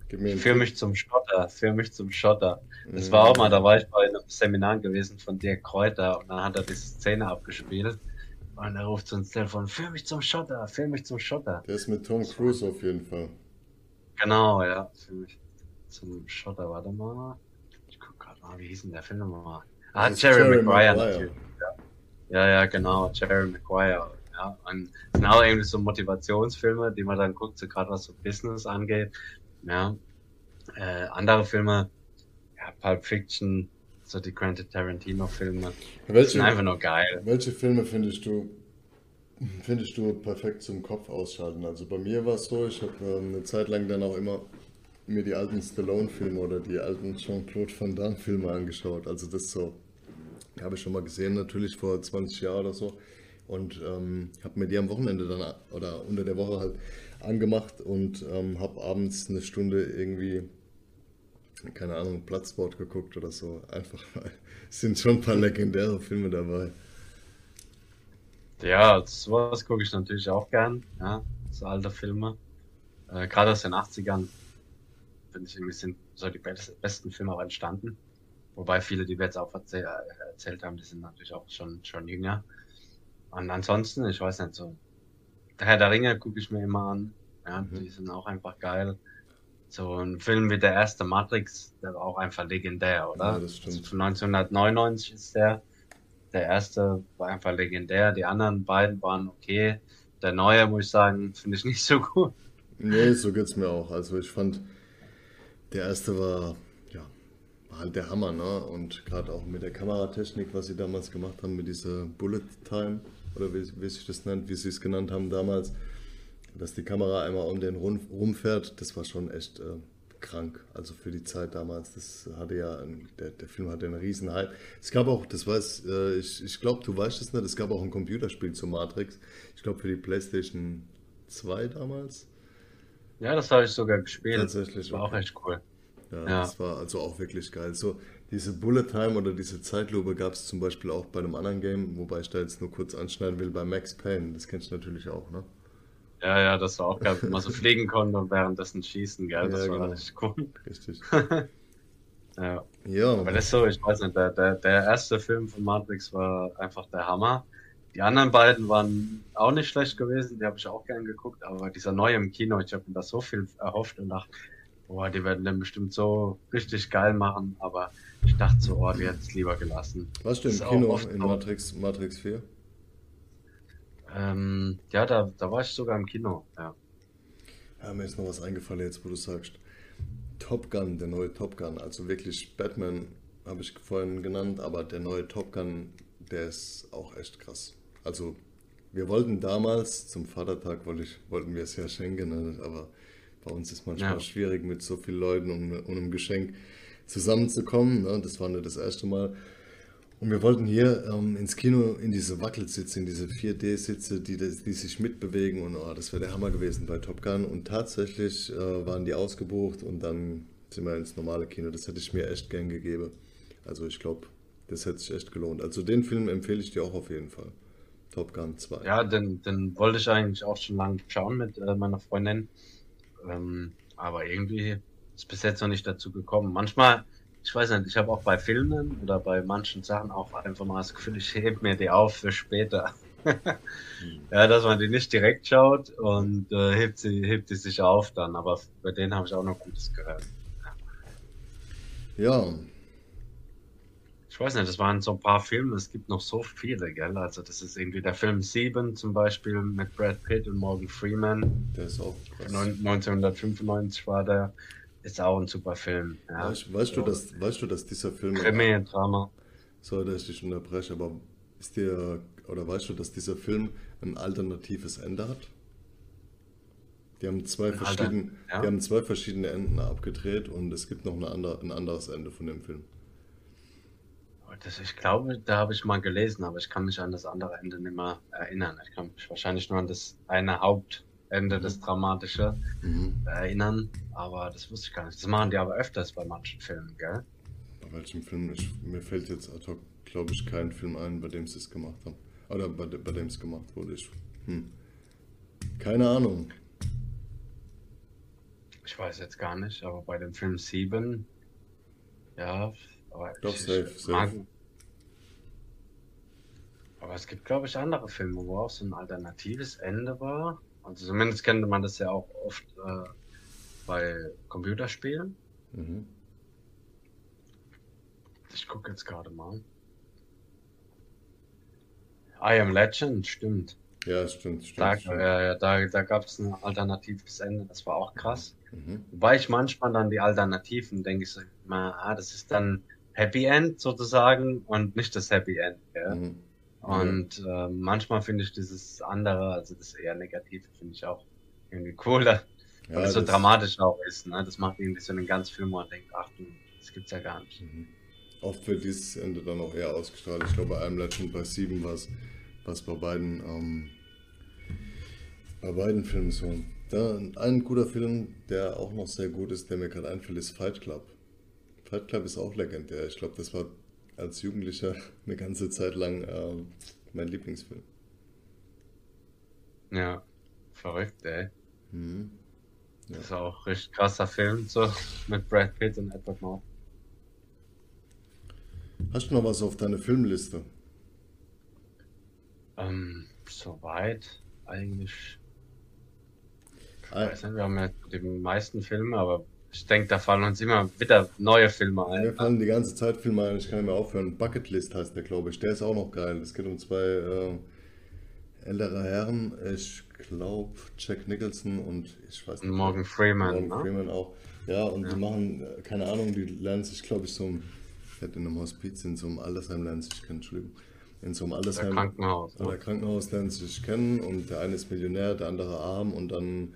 für mich zum Schotter, für mich zum Schotter. Das mhm. war auch mal, da war ich bei einem Seminar gewesen von Dirk Kräuter und dann hat er diese Szene abgespielt und er ruft so ins Telefon, für mich zum Schotter, für mich zum Schotter. Der ist mit Tom Cruise auf jeden Fall. Genau, ja, für mich zum Schotter, warte mal. Ich guck gerade mal, wie hieß denn der Film nochmal? Ah, Jerry, Jerry Maguire, natürlich. Ja. ja, ja, genau, Jerry Maguire. Ja, und sind auch irgendwie so Motivationsfilme, die man dann guckt, so gerade was so Business angeht. Ja. Äh, andere Filme, ja, Pulp Fiction, so die Quentin Tarantino-Filme, sind einfach nur geil. Welche Filme findest du, findest du perfekt zum Kopf ausschalten? Also bei mir war es so, ich habe ähm, eine Zeit lang dann auch immer mir die alten Stallone-Filme oder die alten Jean-Claude Van Damme-Filme angeschaut. Also das so, habe ich schon mal gesehen, natürlich vor 20 Jahren oder so. Und ähm, habe mir die am Wochenende dann oder unter der Woche halt angemacht und ähm, habe abends eine Stunde irgendwie, keine Ahnung, Platzsport geguckt oder so. Einfach, es sind schon ein paar legendäre Filme dabei. Ja, sowas gucke ich natürlich auch gern, ja, so alte Filme. Äh, Gerade aus den 80ern, finde ich, irgendwie sind so die besten Filme auch entstanden. Wobei viele, die wir jetzt auch erzähl erzählt haben, die sind natürlich auch schon, schon jünger. Und ansonsten, ich weiß nicht, so Herr der Ringe gucke ich mir immer an. Ja, mhm. die sind auch einfach geil. So ein Film wie der erste Matrix, der war auch einfach legendär, oder? Ja, das stimmt. Also von 1999 ist der. Der erste war einfach legendär. Die anderen beiden waren okay. Der neue, muss ich sagen, finde ich nicht so gut. Nee, so geht's mir auch. Also ich fand, der erste war, ja, war halt der Hammer, ne? Und gerade auch mit der Kameratechnik, was sie damals gemacht haben, mit dieser Bullet Time oder wie, wie sich das nennt, wie sie es genannt haben damals, dass die Kamera einmal um den rum, rumfährt, das war schon echt äh, krank. Also für die Zeit damals, das hatte ja, der, der Film hatte einen riesen Hype. Es gab auch, das weiß, äh, ich, ich glaube, du weißt es nicht, es gab auch ein Computerspiel zu Matrix. Ich glaube für die Playstation 2 damals. Ja, das habe ich sogar gespielt. Tatsächlich. Das war auch echt cool. Ja, ja, das war also auch wirklich geil. So, diese Bullet Time oder diese Zeitlupe gab es zum Beispiel auch bei einem anderen Game, wobei ich da jetzt nur kurz anschneiden will, bei Max Payne. Das kennst du natürlich auch, ne? Ja, ja, das war auch geil, wenn man so fliegen konnte und währenddessen schießen, gell? Das ja, war genau. richtig cool. Richtig. ja. ja. Aber das ist so, ich weiß nicht, der, der, der erste Film von Matrix war einfach der Hammer. Die anderen beiden waren auch nicht schlecht gewesen, die habe ich auch gern geguckt, aber dieser neue im Kino, ich habe mir da so viel erhofft und dachte, boah, die werden den bestimmt so richtig geil machen, aber ich dachte so, oh, die hätte es lieber gelassen. Warst du im Kino in Matrix, Matrix 4? Ähm, ja, da, da war ich sogar im Kino, ja. Ja, mir ist noch was eingefallen jetzt, wo du sagst. Top Gun, der neue Top Gun, also wirklich Batman habe ich vorhin genannt, aber der neue Top Gun, der ist auch echt krass. Also wir wollten damals zum Vatertag, wollte ich, wollten wir es ja schenken, ne? aber bei uns ist manchmal ja. schwierig mit so vielen Leuten und, und einem Geschenk zusammenzukommen. Ne? Das war nicht das erste Mal. Und wir wollten hier ähm, ins Kino in diese Wackelsitze, in diese 4D-Sitze, die, die sich mitbewegen. Und oh, das wäre der Hammer gewesen bei Top Gun. Und tatsächlich äh, waren die ausgebucht und dann sind wir ins normale Kino. Das hätte ich mir echt gern gegeben. Also ich glaube, das hätte sich echt gelohnt. Also den Film empfehle ich dir auch auf jeden Fall. Top Gun 2. Ja, den, den wollte ich eigentlich auch schon lange schauen mit äh, meiner Freundin. Ähm, aber irgendwie ist bis jetzt noch nicht dazu gekommen. Manchmal, ich weiß nicht, ich habe auch bei Filmen oder bei manchen Sachen auch einfach mal das Gefühl, ich hebe mir die auf für später. ja, dass man die nicht direkt schaut und äh, hebt, sie, hebt sie sich auf dann. Aber bei denen habe ich auch noch Gutes gehört. Ja, ich weiß nicht, das waren so ein paar Filme, es gibt noch so viele, gell? Also das ist irgendwie der Film 7 zum Beispiel mit Brad Pitt und Morgan Freeman. Der ist auch krass. 1995 war der. Ist auch ein super Film. Ja. Weißt, weißt, du, dass, weißt du, dass dieser Film... Krimi, Drama. Sorry, dass ich dich unterbreche, aber ist dir, oder weißt du, dass dieser Film ein alternatives Ende hat? Die haben zwei, verschiedene, ja? die haben zwei verschiedene Enden abgedreht und es gibt noch eine andere, ein anderes Ende von dem Film. Das, ich glaube, da habe ich mal gelesen, aber ich kann mich an das andere Ende nicht mehr erinnern. Ich kann mich wahrscheinlich nur an das eine Hauptende Ende, das Dramatische, Mhm. erinnern. Aber das wusste ich gar nicht. Das machen die aber öfters bei manchen Filmen, gell? Bei welchem Film? Ich, mir fällt jetzt ad hoc, glaube ich, kein Film ein, bei dem sie es gemacht haben. Oder bei, bei dem es gemacht wurde. Ich, hm. Keine Ahnung. Ich weiß jetzt gar nicht, aber bei dem Film 7, ja, aber Doch, ich, safe, ich safe. Aber es gibt, glaube ich, andere Filme, wo auch so ein alternatives Ende war. Also zumindest kennt man das ja auch oft äh, bei Computerspielen. Mhm. Ich gucke jetzt gerade mal. I Am Legend, stimmt. Ja, stimmt, stimmt. Da, stimmt. äh, da, da gab es ein alternatives Ende, das war auch krass. Mhm. Wobei ich manchmal dann die Alternativen denke ich so immer, ah, das ist dann Happy End sozusagen und nicht das Happy End. Gell? Mhm. Und äh, manchmal finde ich dieses andere, also das eher Negative, finde ich auch irgendwie cooler, Ja, weil es so dramatisch auch ist. Ne? Das macht irgendwie so einen ganz Film, wo man denkt, ach du, das gibt's ja gar nicht. Mhm. Oft wird dieses Ende dann auch eher ausgestrahlt. Ich glaube, bei einem Legend bei 7 war es was bei beiden, ähm, bei beiden Filmen so. Da, ein guter Film, der auch noch sehr gut ist, der mir gerade einfällt, ist Fight Club. Fight Club ist auch legendär. Ich glaube, das war als Jugendlicher eine ganze Zeit lang ähm, mein Lieblingsfilm. Ja, verrückt, ey. Mhm. Ja. Das ist auch ein richtig krasser Film, so mit Brad Pitt und Edward Norton. Hast du noch was auf deiner Filmliste? Ähm, soweit eigentlich. Ich Ah, weiß nicht, wir haben ja die meisten Filme, aber ich denke, da fallen uns immer wieder neue Filme Mir ein. fallen die ganze Zeit Filme ein, ich kann nicht mehr aufhören. Bucketlist heißt der, glaube ich. Der ist auch noch geil. Es geht um zwei äh, ältere Herren. Ich glaube, Jack Nicholson und ich weiß Und Morgan Freeman, Morgan ne? Freeman auch. Ja, und Ja. die machen, äh, keine Ahnung, die lernen sich, glaube ich, so im, ich hätte in einem Hospiz, in so einem Altersheim lernen sich kennen, Entschuldigung. In so einem Altersheim. Krankenhaus. Oder Ne? Krankenhaus lernen sich kennen und der eine ist Millionär, der andere arm und dann,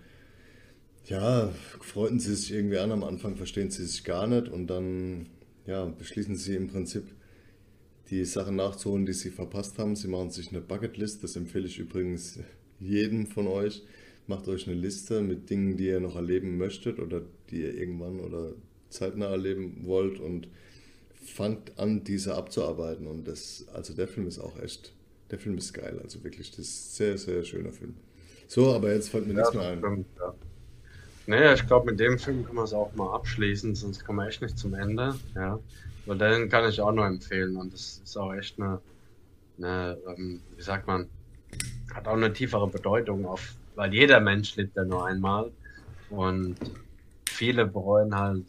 ja, freuten sie sich irgendwie an. Am Anfang verstehen sie sich gar nicht und dann, ja, beschließen sie im Prinzip die Sachen nachzuholen, die sie verpasst haben. Sie machen sich eine Bucketlist, das empfehle ich übrigens jedem von euch. Macht euch eine Liste mit Dingen, die ihr noch erleben möchtet oder die ihr irgendwann oder zeitnah erleben wollt und fangt an, diese abzuarbeiten. Und das, also der Film ist auch echt, der Film ist geil, also wirklich, das ist ein sehr, sehr schöner Film. So, aber jetzt fällt mir Ja, nichts mehr ein. stimmt, ja. Nee, ich glaube, mit dem Film können wir es auch mal abschließen, sonst kommen wir echt nicht zum Ende. Ja. Weil den kann ich auch nur empfehlen und das ist auch echt eine, eine ähm, wie sagt man, hat auch eine tiefere Bedeutung auf, weil jeder Mensch lebt ja nur einmal und viele bereuen halt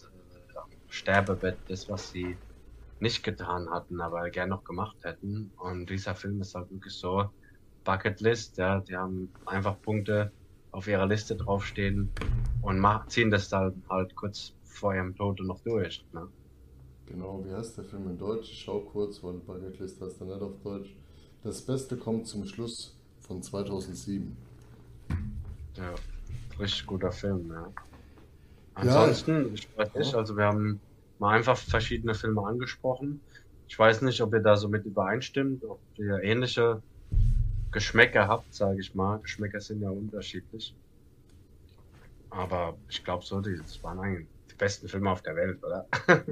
äh, am Sterbebett das, was sie nicht getan hatten, aber gern noch gemacht hätten. Und dieser Film ist halt wirklich so Bucketlist, ja, die haben einfach Punkte auf ihrer Liste draufstehen und mach, ziehen das dann halt kurz vor ihrem Tod noch durch. Ne? Genau, wie heißt der Film in Deutsch? Ich schau kurz, weil Bucketlist heißt er nicht auf Deutsch. Das Beste kommt zum Schluss von 2007. Ja, richtig guter Film, ja. Ansonsten, ich weiß nicht, also wir haben mal einfach verschiedene Filme angesprochen. Ich weiß nicht, ob ihr da so mit übereinstimmt, ob ihr ähnliche Geschmäcker habt, sage ich mal. Geschmäcker sind ja unterschiedlich. Aber ich glaube so, die, das waren eigentlich die besten Filme auf der Welt, oder?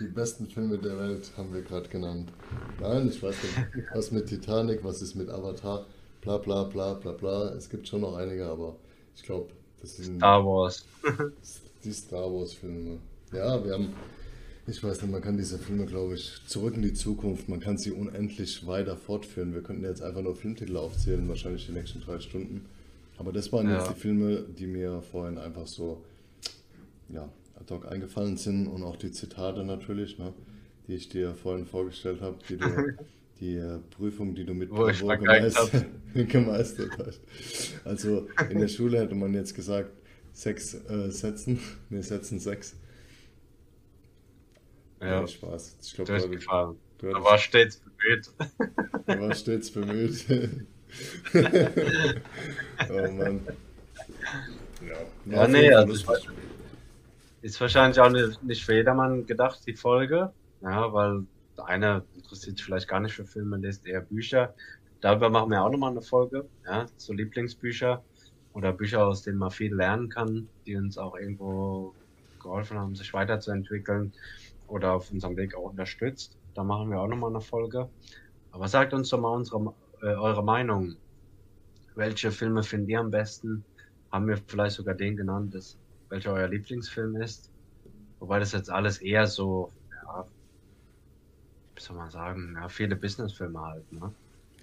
Die besten Filme der Welt haben wir gerade genannt. Nein, ich weiß nicht, was mit Titanic, was ist mit Avatar, bla bla bla bla bla. Es gibt schon noch einige, aber ich glaube, das sind Star Wars. die Star Wars Filme. Ja, wir haben, ich weiß nicht, man kann diese Filme, glaube ich, zurück in die Zukunft, man kann sie unendlich weiter fortführen. Wir könnten jetzt einfach nur Filmtitel aufzählen, wahrscheinlich die nächsten drei Stunden. Aber das waren jetzt Ja. die Filme, die mir vorhin einfach so, ja, ad hoc eingefallen sind und auch die Zitate natürlich, ne, die ich dir vorhin vorgestellt habe, die du, die äh, Prüfung, die du mit vergeigt gemeistert, gemeistert hast. Also in der Schule hätte man jetzt gesagt, sechs äh, Sätzen, wir setzen sechs. Ja, Nee, Spaß. Ich glaube, du, durchgefallen. du, Da hattest- war stets bemüht. du warst stets bemüht. oh Mann. Ja, Ja, nee, also ich lustig. Ist wahrscheinlich auch nicht, nicht für jedermann gedacht, die Folge. Ja, weil der eine interessiert sich vielleicht gar nicht für Filme, liest eher Bücher. Darüber machen wir auch nochmal eine Folge, ja, zu Lieblingsbücher. oder Bücher, aus denen man viel lernen kann, die uns auch irgendwo geholfen haben, sich weiterzuentwickeln oder auf unserem Weg auch unterstützt. Da machen wir auch nochmal eine Folge. Aber sagt uns doch mal unsere, äh, eure Meinung. Welche Filme findet ihr am besten? Haben wir vielleicht sogar den genannt, das, welcher euer Lieblingsfilm ist? Wobei das jetzt alles eher so, ja, wie soll man sagen, ja, viele Businessfilme halt, ne?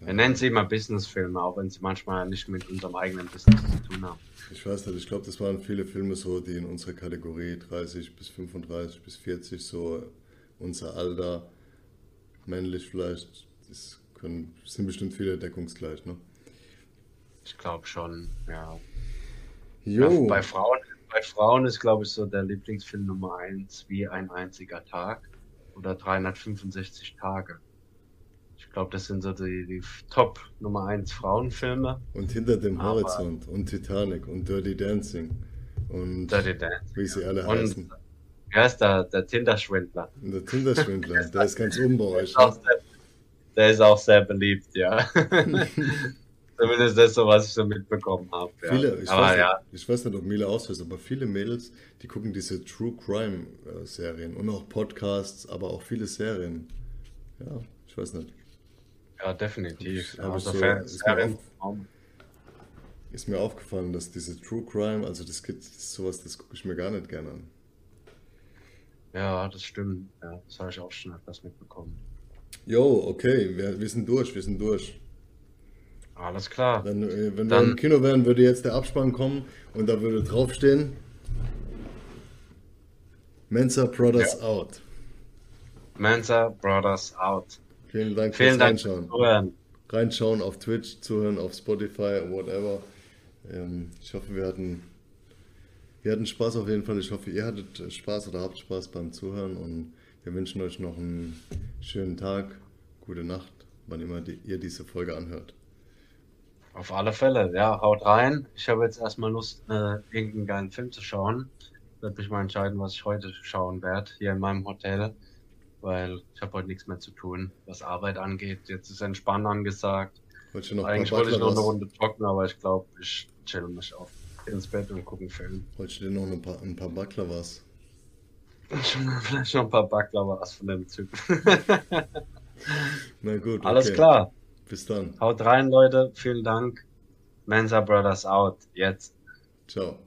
Wir nennen sie immer Businessfilme, auch wenn sie manchmal nicht mit unserem eigenen Business zu tun haben. Ich weiß nicht, ich glaube, das waren viele Filme so, die in unserer Kategorie 30 bis 35 bis 40 so unser Alter, männlich vielleicht, das können, sind bestimmt viele deckungsgleich, ne? Ich glaube schon, ja. Jo. Bei Frauen, bei Frauen ist, glaube ich, so der Lieblingsfilm Nummer eins wie ein einziger Tag oder 365 Tage. Ich glaube, das sind so die, die Top Nummer 1 Frauenfilme. Und hinter dem Aber- Horizont und Titanic und Dirty Dancing und Dirty Dancing. wie sie alle Und heißen. wer ist da? Der Tinder-Schwindler. Der Tinder-Schwindler, der ist ganz oben bei Der euch. ist auch Ne? sehr, der ist auch sehr beliebt, ja. Zumindest das so, was ich so mitbekommen habe. Ja. Viele, ich, Aber weiß ja, nicht, ich weiß nicht, ob Mila ausweist, aber viele Mädels, die gucken diese True Crime äh, Serien und auch Podcasts, aber auch viele Serien. Ja, ich weiß nicht. Ja, definitiv. Ich Also so- ist mir Serien- Ist mir aufgefallen, dass diese True Crime, also das gibt sowas, das gucke ich mir gar nicht gerne an. Ja, das stimmt. Ja, das habe ich auch schon etwas mitbekommen. Jo, okay, wir, wir sind durch, wir sind durch. Alles klar. Dann, äh, wenn wir Dann- im Kino wären, würde jetzt der Abspann kommen und da würde draufstehen Mensa Brothers out. Mensa Brothers out. Vielen Dank Vielen fürs Dank fürs Reinschauen. Zuhören. Reinschauen auf Twitch, zuhören auf Spotify, whatever. Ähm, ich hoffe, wir hatten, wir hatten Spaß auf jeden Fall. Ich hoffe, ihr hattet äh, Spaß oder habt Spaß beim Zuhören und wir wünschen euch noch einen schönen Tag, gute Nacht, wann immer die, ihr diese Folge anhört. Auf alle Fälle, ja, haut rein. Ich habe jetzt erstmal Lust, äh, irgendeinen geilen Film zu schauen. Werde mich mal entscheiden, was ich heute schauen werde, hier in meinem Hotel. Weil ich habe heute nichts mehr zu tun, was Arbeit angeht. Jetzt ist Entspannen angesagt. Ihr noch Eigentlich wollte ich noch eine Runde trocken, aber ich glaube, ich chill mich auf ins Bett und gucke einen Film. Wollt ihr noch ein paar, ein paar Baklavas? Vielleicht noch ein paar Baklava's von dem Typ. Na gut, Alles okay. klar. Bis dann. Haut rein, Leute. Vielen Dank. Mensa Brothers out. Jetzt. Ciao.